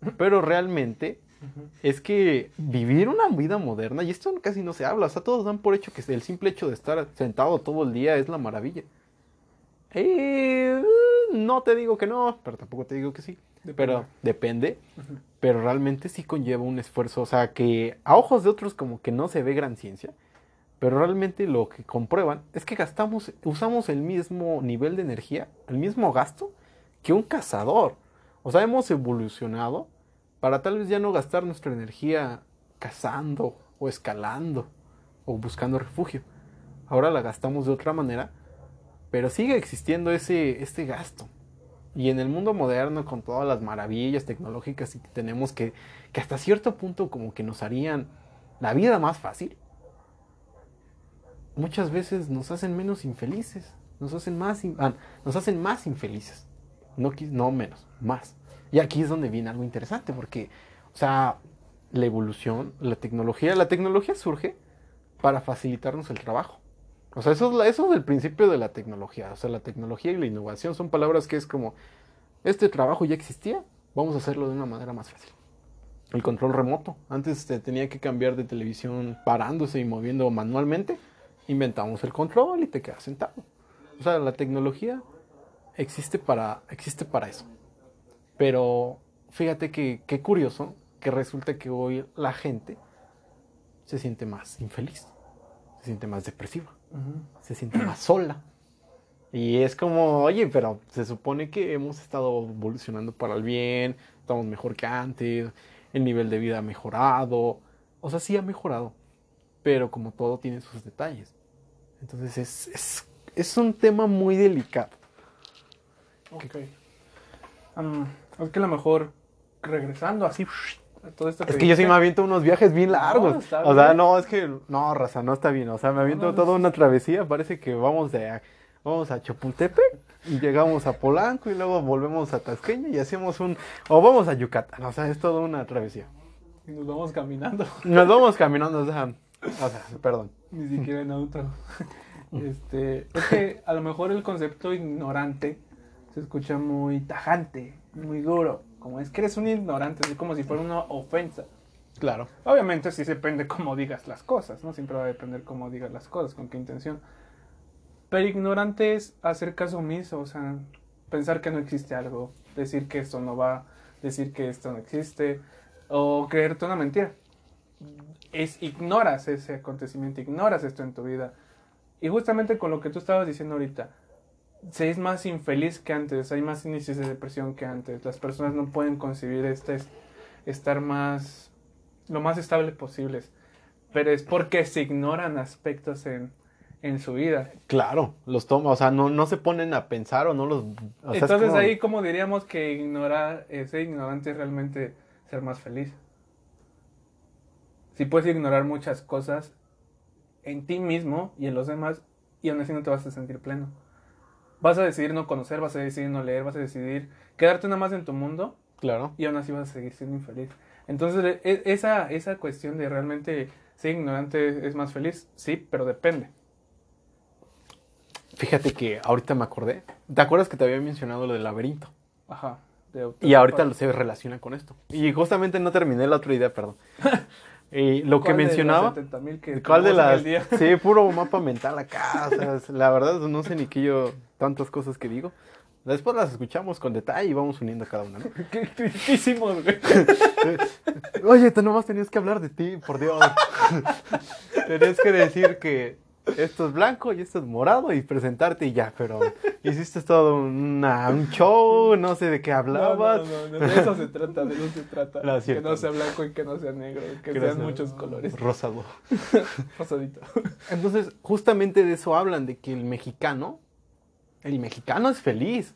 Pero realmente es que vivir una vida moderna, y esto casi no se habla, o sea, todos dan por hecho que el simple hecho de estar sentado todo el día es la maravilla. Eh, no te digo que no, pero tampoco te digo que sí. Depende. Pero depende pero realmente sí conlleva un esfuerzo, o sea, que a ojos de otros como que no se ve gran ciencia, pero realmente lo que comprueban es que gastamos, usamos el mismo nivel de energía, el mismo gasto que un cazador. O sea, hemos evolucionado para tal vez ya no gastar nuestra energía cazando o escalando o buscando refugio. Ahora la gastamos de otra manera, pero sigue existiendo ese, este gasto. Y en el mundo moderno, con todas las maravillas tecnológicas que tenemos que, que hasta cierto punto como que nos harían la vida más fácil, muchas veces nos hacen menos infelices, nos hacen más, ah, nos hacen más infelices, no, no menos, más. Y aquí es donde viene algo interesante, porque, o sea, la evolución, la tecnología, la tecnología surge para facilitarnos el trabajo. O sea, eso es, el principio de la tecnología. O sea, la tecnología y la innovación son palabras que es como, este trabajo ya existía, vamos a hacerlo de una manera más fácil. El control remoto. Antes te tenía que cambiar de televisión parándose y moviendo manualmente. Inventamos el control y te quedas sentado. O sea, la tecnología existe para, eso. Pero fíjate que qué curioso que resulta que hoy la gente se siente más infeliz, se siente más depresiva, se siente más sola. Y es como, oye, pero se supone que hemos estado evolucionando para el bien, estamos mejor que antes, el nivel de vida ha mejorado. O sea, sí ha mejorado, pero como todo tiene sus detalles. Entonces es, es, es un tema muy delicado. Ok. Es que a lo mejor regresando así todo esto Es que yo sí me aviento unos viajes bien largos. No, o sea, bien. no, es que no, raza, no está bien. O sea, me aviento no, toda una travesía. Parece que vamos de vamos a Chapultepec y llegamos a Polanco y luego volvemos a Tasqueña y hacemos un o vamos a Yucatán. O sea, es toda una travesía. Y nos vamos caminando. Nos vamos caminando, o sea, o sea, perdón. Ni siquiera en auto. Este, es que a lo mejor el concepto ignorante se escucha muy tajante, muy duro. Como es que eres un ignorante, así como si fuera una ofensa. Claro. Obviamente sí depende cómo digas las cosas, ¿no? Siempre va a depender cómo digas las cosas, con qué intención. Pero ignorante es hacer caso omiso, o sea, pensar que no existe algo, decir que esto no va, decir que esto no existe, o creerte una mentira. Es, ignoras ese acontecimiento, ignoras esto en tu vida. Y justamente con lo que tú estabas diciendo ahorita, se es más infeliz que antes, hay más índices de depresión que antes, las personas no pueden concebir este estar más, lo más estable posibles, pero es porque se ignoran aspectos en, en su vida. Claro, los toma, o sea, no, no se ponen a pensar o no los... o sea, es Entonces como- ahí como diríamos que ignorar, ese ignorante es realmente ser más feliz. Si puedes ignorar muchas cosas en ti mismo y en los demás y aún así no te vas a sentir pleno. Vas a decidir no conocer, vas a decidir no leer, vas a decidir quedarte nada más en tu mundo Claro. y aún así vas a seguir siendo infeliz. Entonces, e- esa, esa cuestión de realmente ser ignorante es más feliz, sí, pero depende. Fíjate que ahorita me acordé. ¿Te acuerdas que te había mencionado lo del laberinto? Ajá. de- Y ahorita lo se relaciona con esto. Y justamente no terminé la otra idea, perdón. Y lo que ¿Cuál de las mencionaba. 70,000 que ¿Cuál de las? Sí, puro mapa mental acá. o sea, la verdad no sé ni qué yo tantas cosas que digo. Después las escuchamos con detalle y vamos uniendo cada una, ¿no? ¿Qué, qué- qué hicimos, güey? Oye, tú nomás tenías que hablar de ti, por Dios. tenías que decir que esto es blanco y esto es morado y presentarte y ya, pero hiciste todo una- un show, no sé de qué hablabas. no, no, no, de eso se trata, de eso se trata. No, que no sea blanco y que no sea negro, que sean sea muchos colores. Rosado. Rosadito. Entonces, justamente de eso hablan, de que el mexicano, el mexicano es feliz.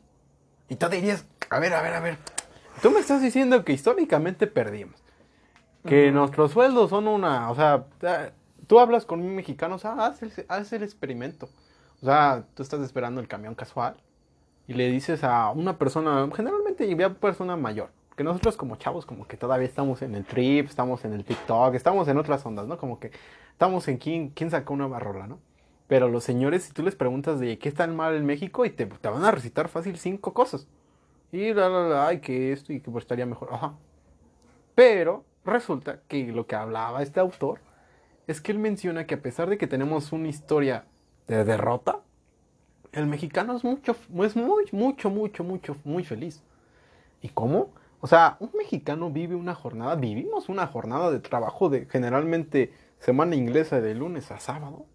Y tú dirías, a ver, a ver, a ver, tú me estás diciendo que históricamente perdimos. Que nuestros sueldos son una, o sea, tú hablas con un mexicano, o sea, haz el, haz el experimento. O sea, tú estás esperando el camión casual y le dices a una persona, generalmente ya persona mayor, que nosotros como chavos como que todavía estamos en el trip, estamos en el TikTok, estamos en otras ondas, ¿no? Como que estamos en quién, quién sacó una barrola, ¿no? Pero los señores, si tú les preguntas de qué está mal en México, y te, te van a recitar fácil cinco cosas. Y la, la, la, ay, que esto y que pues estaría mejor. Ajá. Pero resulta que lo que hablaba este autor es que él menciona que a pesar de que tenemos una historia de derrota, el mexicano es mucho, es muy, mucho, mucho, mucho, muy feliz. ¿Y cómo? O sea, un mexicano vive una jornada, vivimos una jornada de trabajo de generalmente semana inglesa de lunes a sábado.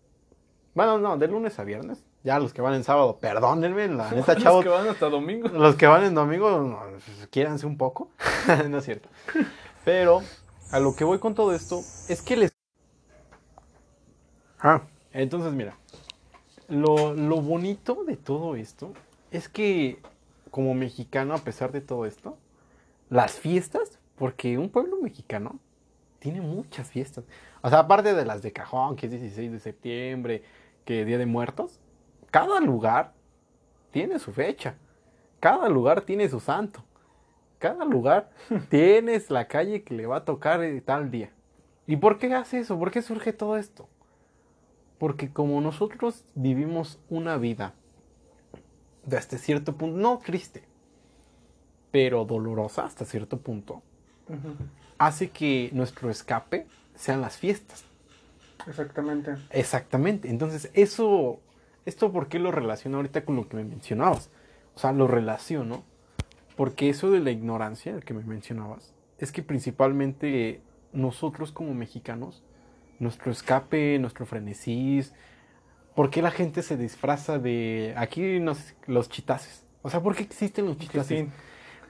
Bueno, no, de lunes a viernes. Ya los que van en sábado, perdónenme, la neta, Los chavos. que van hasta domingo. Los que van en domingo, no, quiéranse un poco. no es cierto. Pero a lo que voy con todo esto es que les... Ah, entonces mira, lo, lo bonito de todo esto es que como mexicano, a pesar de todo esto, las fiestas, porque un pueblo mexicano tiene muchas fiestas. O sea, aparte de las de cajón, que es 16 de septiembre, que Día de Muertos, cada lugar tiene su fecha. Cada lugar tiene su santo. Cada lugar tienes la calle que le va a tocar tal día. ¿Y por qué hace eso? ¿Por qué surge todo esto? Porque como nosotros vivimos una vida de hasta cierto punto, no triste, pero dolorosa hasta cierto punto, hace que nuestro escape sean las fiestas. Exactamente. Exactamente. Entonces, eso, esto por qué lo relaciono ahorita con lo que me mencionabas. O sea, lo relaciono porque eso de la ignorancia, el que me mencionabas, es que principalmente nosotros como mexicanos, nuestro escape, nuestro frenesí, ¿por qué la gente se disfraza de aquí los chitaces? O sea, ¿por qué existen los chitaces?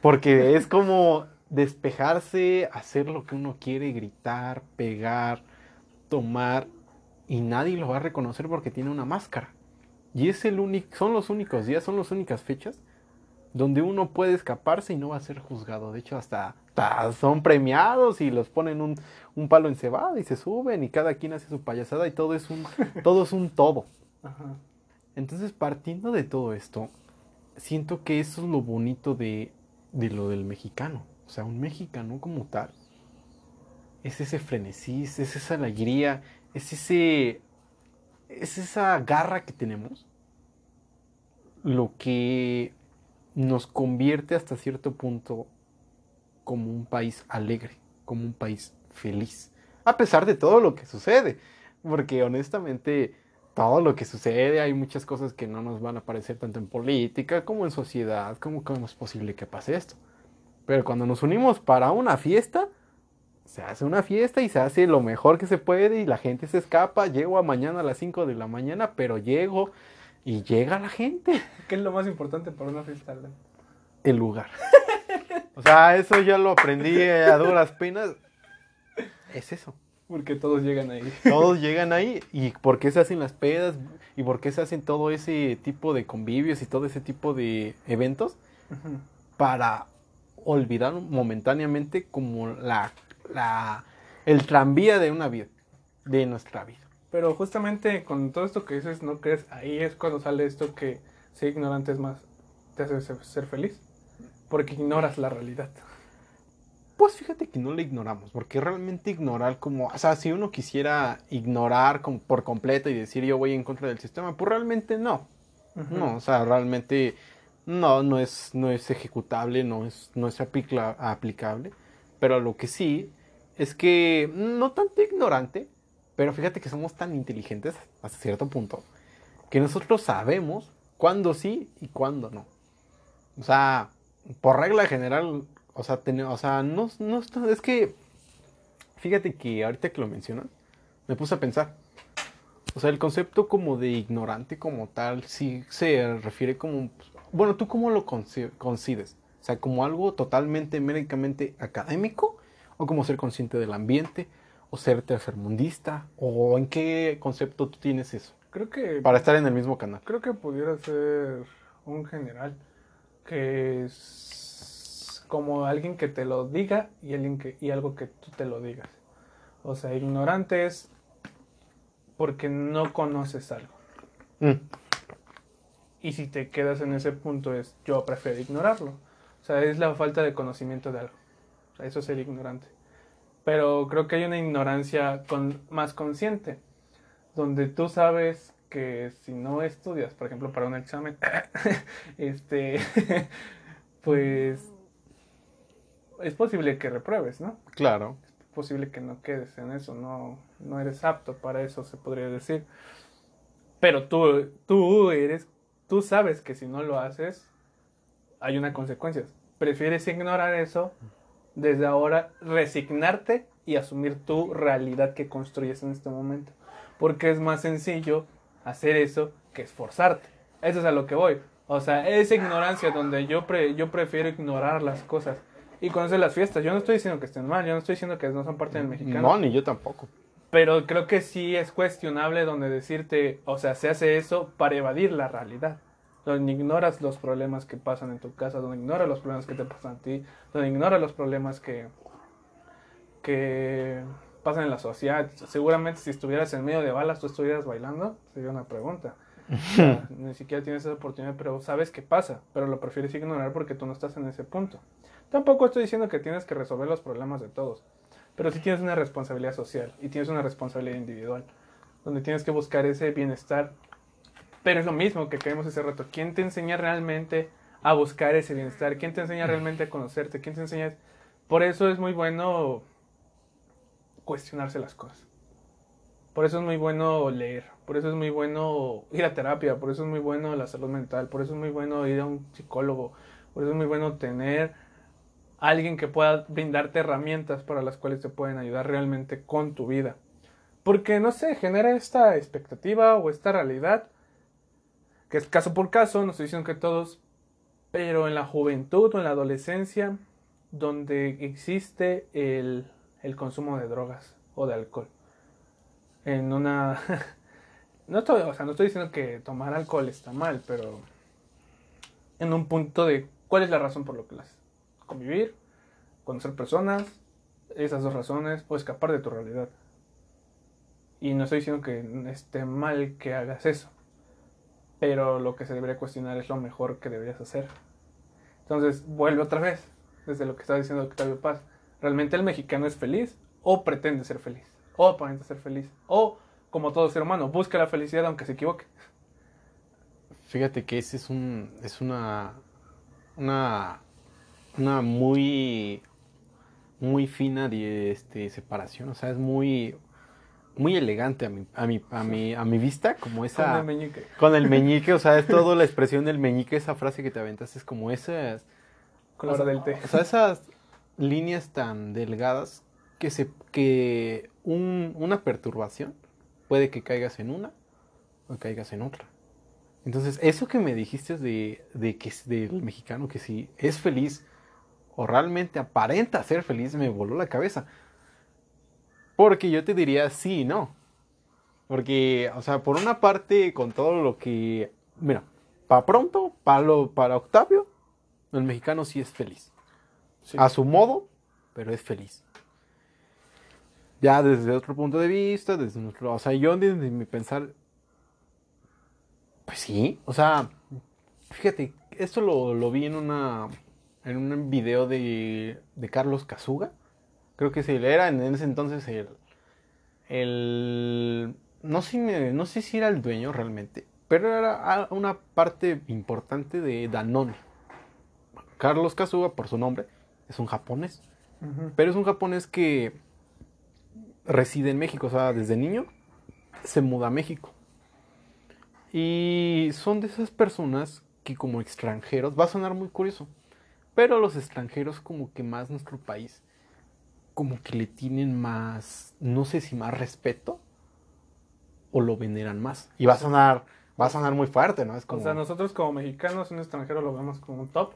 Porque es como despejarse, hacer lo que uno quiere, gritar, pegar, tomar, y nadie lo va a reconocer porque tiene una máscara. Y es el único, son los únicos días, son las únicas fechas donde uno puede escaparse y no va a ser juzgado. De hecho, hasta, son premiados y los ponen un, un, palo encebado y se suben y cada quien hace su payasada y todo es un todo. Es un todo. Entonces, partiendo de todo esto, siento que eso es lo bonito de, de lo del mexicano. O sea, un mexicano como tal es ese frenesí, es esa alegría, es ese es esa garra que tenemos lo que nos convierte hasta cierto punto como un país alegre, como un país feliz, a pesar de todo lo que sucede, porque honestamente todo lo que sucede, hay muchas cosas que no nos van a parecer tanto en política como en sociedad, como cómo es posible que pase esto. Pero cuando nos unimos para una fiesta, se hace una fiesta y se hace lo mejor que se puede y la gente se escapa. Llego a mañana a las 5 de la mañana, pero llego y llega la gente. ¿Qué es lo más importante para una fiesta? El lugar. o sea, eso ya lo aprendí a duras penas. Es eso. Porque todos llegan ahí. Todos llegan ahí. ¿Y por qué se hacen las pedas? ¿Y por qué se hacen todo ese tipo de convivios y todo ese tipo de eventos? Para olvidar momentáneamente como la, la, el tranvía de una vida, de nuestra vida. Pero justamente con todo esto que dices, ¿no crees? Ahí es cuando sale esto que ser ignorante es más, te hace ser feliz. Porque ignoras la realidad. Pues fíjate que no la ignoramos, porque realmente ignorar como, o sea, si uno quisiera ignorar por completo y decir yo voy en contra del sistema, pues realmente no. No, o sea, realmente no, no es, no es ejecutable, no es, no es aplicable. Pero lo que sí es que no tanto ignorante, pero fíjate que somos tan inteligentes hasta cierto punto que nosotros sabemos cuándo sí y cuándo no. O sea, por regla general, o sea, o sea no, no es que, fíjate que ahorita que lo mencionas, me puse a pensar. O sea, el concepto como de ignorante como tal, sí se refiere como bueno, ¿tú cómo lo concibes? O sea, como algo totalmente médicamente académico o como ser consciente del ambiente o ser tercermundista o en qué concepto tú tienes eso? Creo que para estar en el mismo canal. Creo que pudiera ser un general que es como alguien que te lo diga y alguien que y algo que tú te lo digas. O sea, ignorante es porque no conoces algo. Mm. Y si te quedas en ese punto es yo prefiero ignorarlo. O sea, es la falta de conocimiento de algo. O sea, eso es ser ignorante. Pero creo que hay una ignorancia con, más consciente, donde tú sabes que si no estudias, por ejemplo, para un examen, este, pues es posible que repruebes, ¿no? Claro. Es posible que no quedes en eso, no, no eres apto para eso, se podría decir. Pero tú, tú eres tú sabes que si no lo haces, hay una consecuencia. Prefieres ignorar eso, desde ahora resignarte y asumir tu realidad que construyes en este momento. Porque es más sencillo hacer eso que esforzarte. Eso es a lo que voy. O sea, esa ignorancia donde yo, yo prefiero ignorar las cosas y conoce las fiestas. Yo no estoy diciendo que estén mal, yo no estoy diciendo que no son parte del mexicano. No, ni yo tampoco. Pero creo que sí es cuestionable donde decirte, o sea, se hace eso para evadir la realidad. Donde ignoras los problemas que pasan en tu casa, donde ignoras los problemas que te pasan a ti, donde ignoras los problemas que, que pasan en la sociedad. Seguramente si estuvieras en medio de balas, tú estuvieras bailando, sería una pregunta. O sea, ni siquiera tienes esa oportunidad, pero sabes qué pasa, pero lo prefieres ignorar porque tú no estás en ese punto. Tampoco estoy diciendo que tienes que resolver los problemas de todos, pero sí tienes una responsabilidad social y tienes una responsabilidad individual, donde tienes que buscar ese bienestar. Pero es lo mismo que queremos ese rato. ¿Quién te enseña realmente a buscar ese bienestar? ¿Quién te enseña realmente a conocerte? ¿Quién te enseña? Por eso es muy bueno cuestionarse las cosas. Por eso es muy bueno leer, por eso es muy bueno ir a terapia, por eso es muy bueno la salud mental, por eso es muy bueno ir a un psicólogo, por eso es muy bueno tener alguien que pueda brindarte herramientas para las cuales te pueden ayudar realmente con tu vida. Porque, no sé, genera esta expectativa o esta realidad, que es caso por caso, no estoy diciendo que todos, pero en la juventud o en la adolescencia, donde existe el, el consumo de drogas o de alcohol. En una... no, estoy, o sea, no estoy diciendo que tomar alcohol está mal, pero en un punto de cuál es la razón por lo que las convivir, conocer personas, esas dos razones, o escapar de tu realidad. Y no estoy diciendo que esté mal que hagas eso, pero lo que se debería cuestionar es lo mejor que deberías hacer. Entonces, vuelve otra vez, desde lo que estaba diciendo Octavio Paz. ¿Realmente el mexicano es feliz o pretende ser feliz? O aparenta ser feliz. O, como todo ser humano, busca la felicidad aunque se equivoque. Fíjate que ese es un es una una una muy muy fina de este separación, o sea, es muy muy elegante a mi, a mi, a mi, a mi vista, como esa... Con el meñique. Con el meñique, o sea, es toda la expresión del meñique, esa frase que te aventas, es como esas... Con la hora del té. O sea, esas líneas tan delgadas que, se, que un, una perturbación puede que caigas en una o caigas en otra. Entonces, eso que me dijiste de, de que del mexicano que si es feliz o realmente aparenta ser feliz, me voló la cabeza. Porque yo te diría sí y no. Porque, o sea, por una parte, con todo lo que. Mira, para pronto, para, lo, para Octavio, el mexicano sí es feliz. A su modo, pero es feliz. Ya desde otro punto de vista, desde nuestro. O sea, yo desde mi pensar. Pues sí, o sea, fíjate, esto lo, lo vi en una. En un video de, de Carlos Casuga. Creo que sí, era en ese entonces el. El. No sé, no sé si era el dueño realmente, pero era una parte importante de Danone. Carlos Casuga, por su nombre, es un japonés. Pero es un japonés que reside en México, o sea, desde niño se muda a México. Y son de esas personas que como extranjeros, va a sonar muy curioso, pero los extranjeros como que más nuestro país, como que le tienen más, no sé si más respeto o lo veneran más. Y va a sonar, va a sonar muy fuerte, ¿no? Es como... O sea, nosotros como mexicanos, un extranjero lo vemos como un top.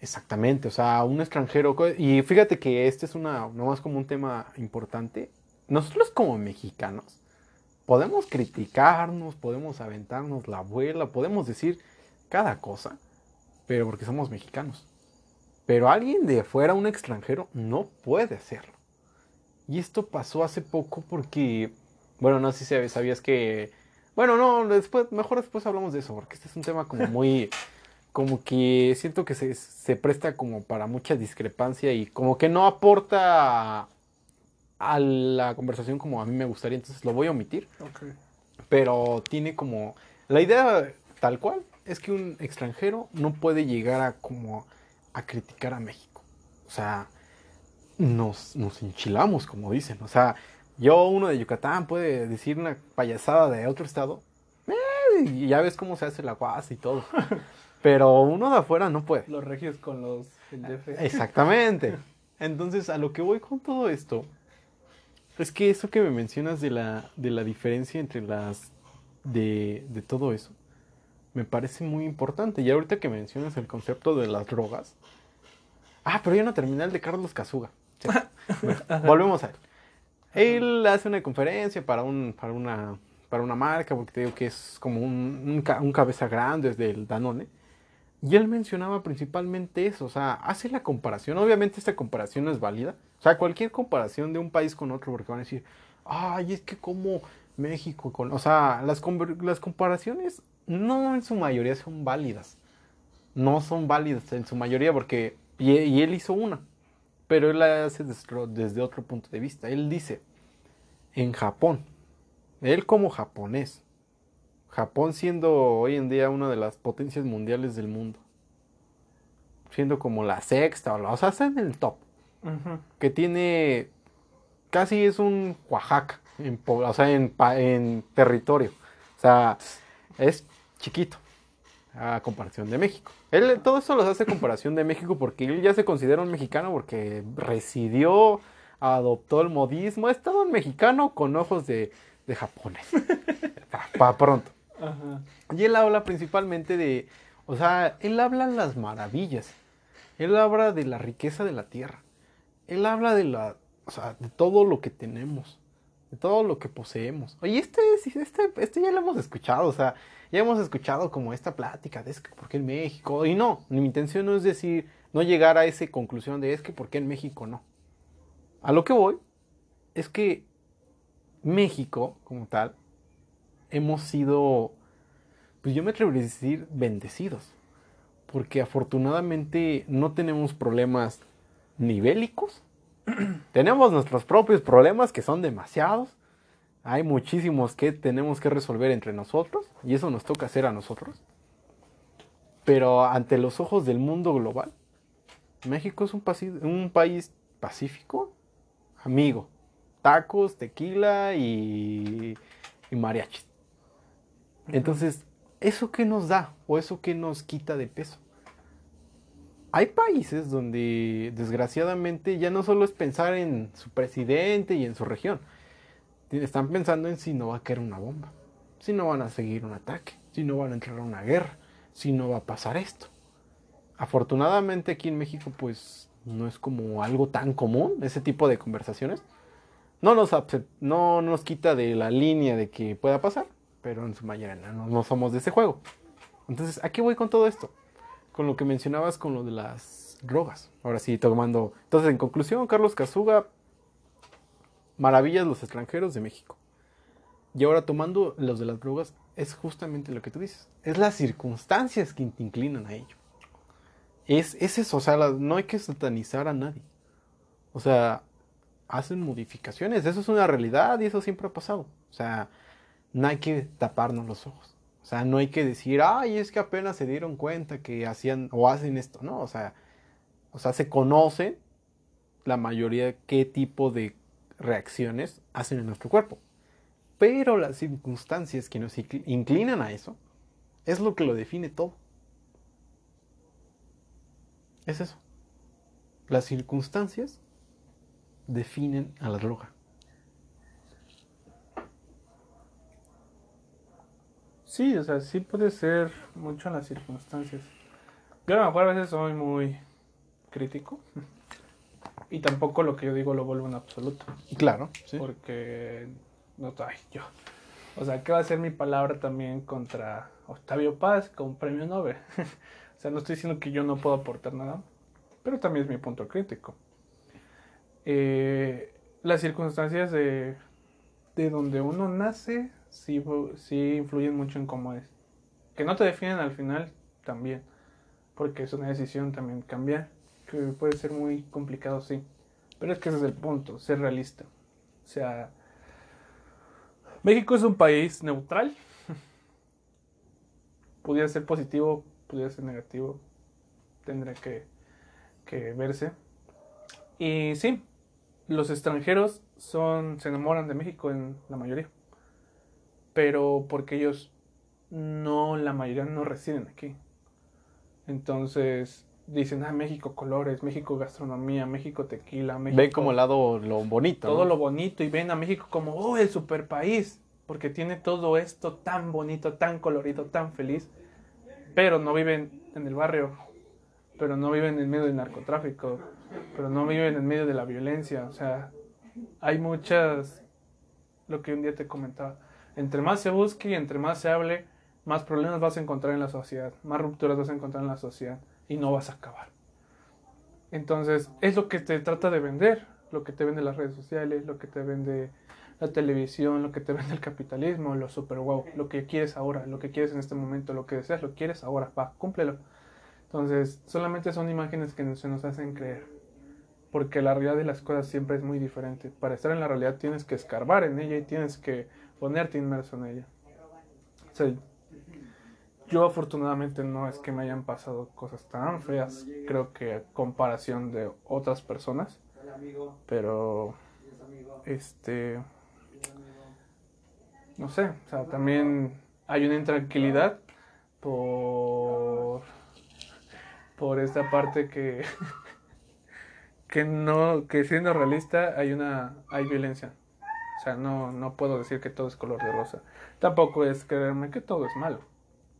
Exactamente, o sea, un extranjero. Y fíjate que este es una, nomás como un tema importante. Nosotros como mexicanos podemos criticarnos, podemos aventarnos la abuela, podemos decir cada cosa, pero porque somos mexicanos. Pero alguien de fuera, un extranjero, no puede hacerlo. Y esto pasó hace poco porque, bueno, no sé si sabías que, bueno, no, después, mejor después hablamos de eso, porque este es un tema como muy, como que siento que se, se presta como para mucha discrepancia y como que no aporta a, la conversación como a mí me gustaría, entonces lo voy a omitir, pero tiene como, la idea tal cual es que un extranjero no puede llegar a como a criticar a México, o sea, nos, nos enchilamos como dicen, o sea, yo uno de Yucatán puede decir una payasada de otro estado, eh, y ya ves cómo se hace la guasa y todo. Pero uno de afuera no puede. Los regios con los el DF. Exactamente. Entonces, a lo que voy con todo esto es que eso que me mencionas de la, de la diferencia entre las. De, de todo eso, me parece muy importante. Y ahorita que mencionas el concepto de las drogas, Ah, pero ya no terminé el de Carlos Casuga. Sí. Bueno, volvemos a él. Él hace una conferencia para, un, para, una, para una marca, porque te digo que es como un, un, ca- un cabeza grande desde el Danone. Y él mencionaba principalmente eso, o sea, hace la comparación. Obviamente esta comparación no es válida. O sea, cualquier comparación de un país con otro, porque van a decir, ay, es que como México con... O sea, las, las comparaciones no en su mayoría son válidas. No son válidas en su mayoría porque... Y, él hizo una, pero él la hace desde otro punto de vista. Él dice, en Japón, él como japonés, Japón siendo hoy en día una de las potencias mundiales del mundo, siendo como la sexta, o, la, o sea, está en el top, que tiene, casi es un Oaxaca, en, o sea, en, pa- en territorio, o sea, es chiquito a comparación de México. Él todo eso los hace a comparación de México porque él ya se considera un mexicano porque residió, adoptó el modismo, es todo un mexicano con ojos de, de japonés. Para pronto. Y él habla principalmente de, o sea, él habla las maravillas. Él habla de la riqueza de la tierra. Él habla de la, o sea, de todo lo que tenemos, de todo lo que poseemos. Oye, este, este, este ya lo hemos escuchado, o sea, ya hemos escuchado como esta plática de es que por qué en México. Y no, mi intención no es decir, no llegar a esa conclusión de es que por qué en México no. A lo que voy es que México, como tal, hemos sido, pues yo me atrevería a decir, bendecidos. Porque afortunadamente no tenemos problemas ni bélicos. tenemos nuestros propios problemas que son demasiados. Hay muchísimos que tenemos que resolver entre nosotros y eso nos toca hacer a nosotros. Pero ante los ojos del mundo global, México es un, un país pacífico, amigo. Tacos, tequila y, y mariachis. Entonces, ¿eso qué nos da o eso qué nos quita de peso? Hay países donde desgraciadamente ya no solo es pensar en su presidente y en su región, están pensando en si no va a caer una bomba, si no van a seguir un ataque, si no van a entrar a una guerra, si no va a pasar esto. Afortunadamente aquí en México pues no es como algo tan común ese tipo de conversaciones. No nos, no nos quita de la línea de que pueda pasar, pero en su mayoría no, somos de ese juego. Entonces, ¿a qué voy con todo esto? Con lo que mencionabas con lo de las drogas. Ahora sí, tomando... Entonces, en conclusión, Carlos Casuga, maravillas los extranjeros de México. Y ahora tomando los de las drogas, es justamente lo que tú dices. Es las circunstancias que te inclinan a ello. Es, es eso, o sea, no hay que satanizar a nadie. O sea, hacen modificaciones, eso es una realidad y eso siempre ha pasado. O sea, no hay que taparnos los ojos. O sea, no hay que decir, ay, es que apenas se dieron cuenta que hacían o hacen esto. No, o sea, o sea, se conocen la mayoría qué tipo de reacciones hacen en nuestro cuerpo. Pero las circunstancias que nos incli- inclinan a eso es lo que lo define todo. Es eso. Las circunstancias definen a la droga. Sí, o sea, sí puede ser mucho en las circunstancias. Yo a lo mejor a veces soy muy crítico y tampoco lo que yo digo lo vuelvo en absoluto. Claro, sí. Porque no ay, yo. O sea, ¿qué va a ser mi palabra también contra Octavio Paz con premio Nobel? o sea, no estoy diciendo que yo no puedo aportar nada, pero también es mi punto crítico. Eh, las circunstancias de, de donde uno nace sí, sí influyen mucho en cómo es. Que no te definen al final también, porque es una decisión también cambiar, que puede ser muy complicado, sí. Pero es que ese es el punto, ser realista. O sea, México es un país neutral. pudiera ser positivo, pudiera ser negativo. Tendrá que, que verse. Y sí, los extranjeros son, se enamoran de México en la mayoría. Pero porque ellos no, la mayoría no residen aquí. Entonces dicen, ah, México colores, México gastronomía, México tequila, México... Ven como el lado lo bonito. todo ¿no? lo bonito y ven a México como, oh, el super país, porque tiene todo esto tan bonito, tan colorido, tan feliz, pero no viven en el barrio pero no viven en medio del narcotráfico, pero no viven en medio de la violencia. O sea, hay muchas, lo que un día te comentaba, entre más se busque y entre más se hable, más problemas vas a encontrar en la sociedad, más rupturas vas a encontrar en la sociedad y no vas a acabar. Entonces, es lo que te trata de vender, lo que te vende las redes sociales, lo que te vende la televisión, lo que te vende el capitalismo, lo super wow, lo que quieres ahora, lo que quieres en este momento, lo que deseas, lo quieres ahora, va, cúmplelo. Entonces, solamente son imágenes que se nos hacen creer, porque la realidad de las cosas siempre es muy diferente. Para estar en la realidad tienes que escarbar en ella y tienes que ponerte inmerso en ella. Sea, yo afortunadamente no es que me hayan pasado cosas tan feas, creo que a comparación de otras personas, pero este no sé, o sea, también hay una intranquilidad por por esta parte que que no que siendo realista hay una hay violencia. Sea, no no puedo decir que todo es color de rosa. Tampoco es creerme que todo es malo,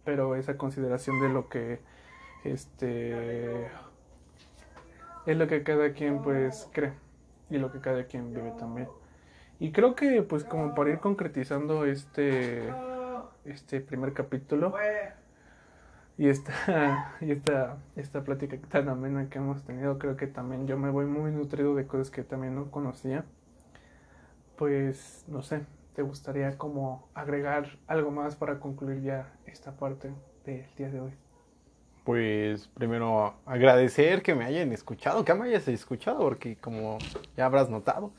pero esa consideración de lo que este es lo que cada quien pues cree y lo que cada quien vive también. Y creo que pues como para ir concretizando este este primer capítulo y esta y esta esta plática tan amena que hemos tenido, creo que también yo me voy muy nutrido de cosas que también no conocía. Pues no sé, ¿te gustaría como agregar algo más para concluir ya esta parte del día de hoy? Pues primero agradecer que me hayan escuchado, que me hayas escuchado, porque como ya habrás notado,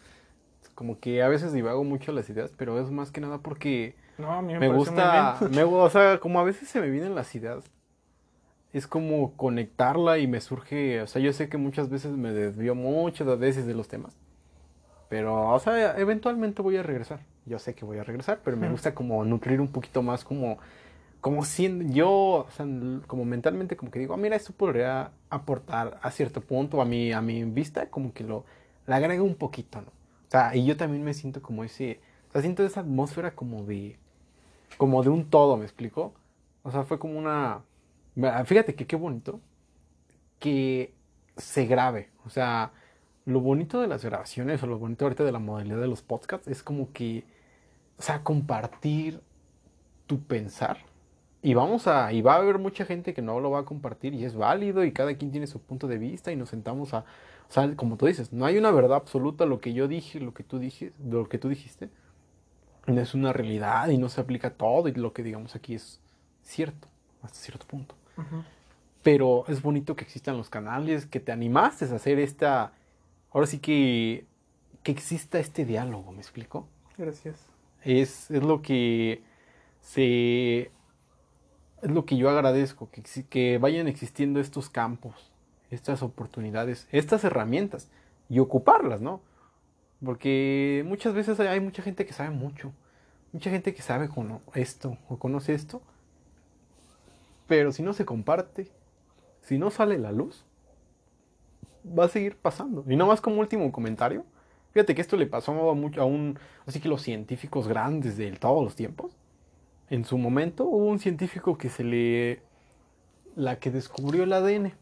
como que a veces divago mucho las ideas, pero es más que nada porque No, me, gusta, me, o sea, como a veces se me vienen las ideas, es como conectarla y me surge, o sea, yo sé que muchas veces me desvío muchas veces de los temas, pero, o sea, eventualmente voy a regresar, yo sé que voy a regresar, pero me gusta como nutrir un poquito más como, como si yo, o sea, como mentalmente como que digo, "Ah, mira, esto podría aportar a cierto punto a mi, a mi vista, como que lo, le agrega un poquito, ¿no? O sea, y yo también me siento como ese, o sea, siento esa atmósfera como de, como de un todo, ¿me explico? O sea, fue como una, fíjate que qué bonito que se grabe, o sea, lo bonito de las grabaciones o lo bonito ahorita de la modalidad de los podcasts es como que, o sea, compartir tu pensar. Y vamos a, y va a haber mucha gente que no lo va a compartir y es válido y cada quien tiene su punto de vista y nos sentamos a, o sea, como tú dices, no hay una verdad absoluta, lo que yo dije, lo que tú dije, lo que tú dijiste, no es una realidad y no se aplica a todo y lo que digamos aquí es cierto, hasta cierto punto. Ujú. Pero es bonito que existan los canales, que te animaste a hacer esta, ahora sí que, que exista este diálogo, ¿me explico? Gracias. Es, es lo que se es lo que yo agradezco, que, que vayan existiendo estos campos, estas oportunidades, estas herramientas y ocuparlas, ¿no? Porque muchas veces hay, mucha gente que sabe mucho, mucha gente que sabe esto o conoce esto, pero si no se comparte, si no sale la luz, va a seguir pasando. Y no más como último comentario, fíjate que esto le pasó a un, así que los científicos grandes de todos los tiempos, en su momento hubo un científico que se le, la que descubrió el ADN,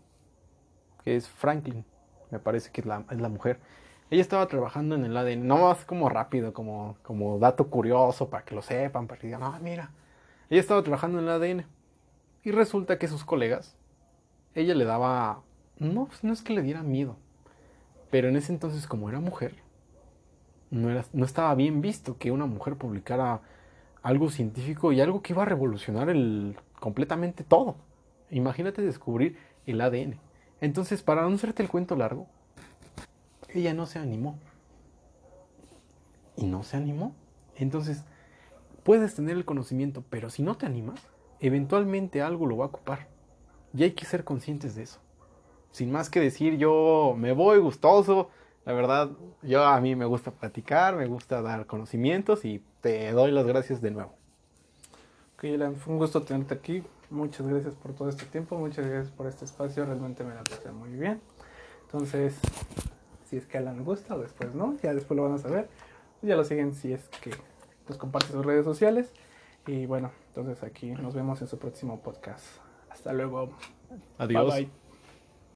que es Franklin, me parece que es la, es la mujer. Ella estaba trabajando en el ADN, no más como rápido, como, como dato curioso para que lo sepan, para que digan, ah, mira. Ella estaba trabajando en el ADN. Y resulta que sus colegas, ella le daba, no, pues no es que le diera miedo, pero en ese entonces como era mujer, no, era, no estaba bien visto que una mujer publicara algo científico y algo que iba a revolucionar el, completamente todo. Imagínate descubrir el ADN. Entonces, para no hacerte el cuento largo, ella no se animó. Y no se animó. Entonces, puedes tener el conocimiento, pero si no te animas, eventualmente algo lo va a ocupar. Y hay que ser conscientes de eso. Sin más que decir, yo me voy gustoso. La verdad, yo a mí me gusta platicar, me gusta dar conocimientos y te doy las gracias de nuevo. Ok, Alan, fue un gusto tenerte aquí. Muchas gracias por todo este tiempo, muchas gracias por este espacio, realmente me la pasé muy bien. Entonces, si es que Alan gusta o después no, ya después lo van a saber. Ya lo siguen si es que nos comparte sus redes sociales. Y bueno, entonces aquí nos vemos en su próximo podcast. Hasta luego. Adiós. Bye bye.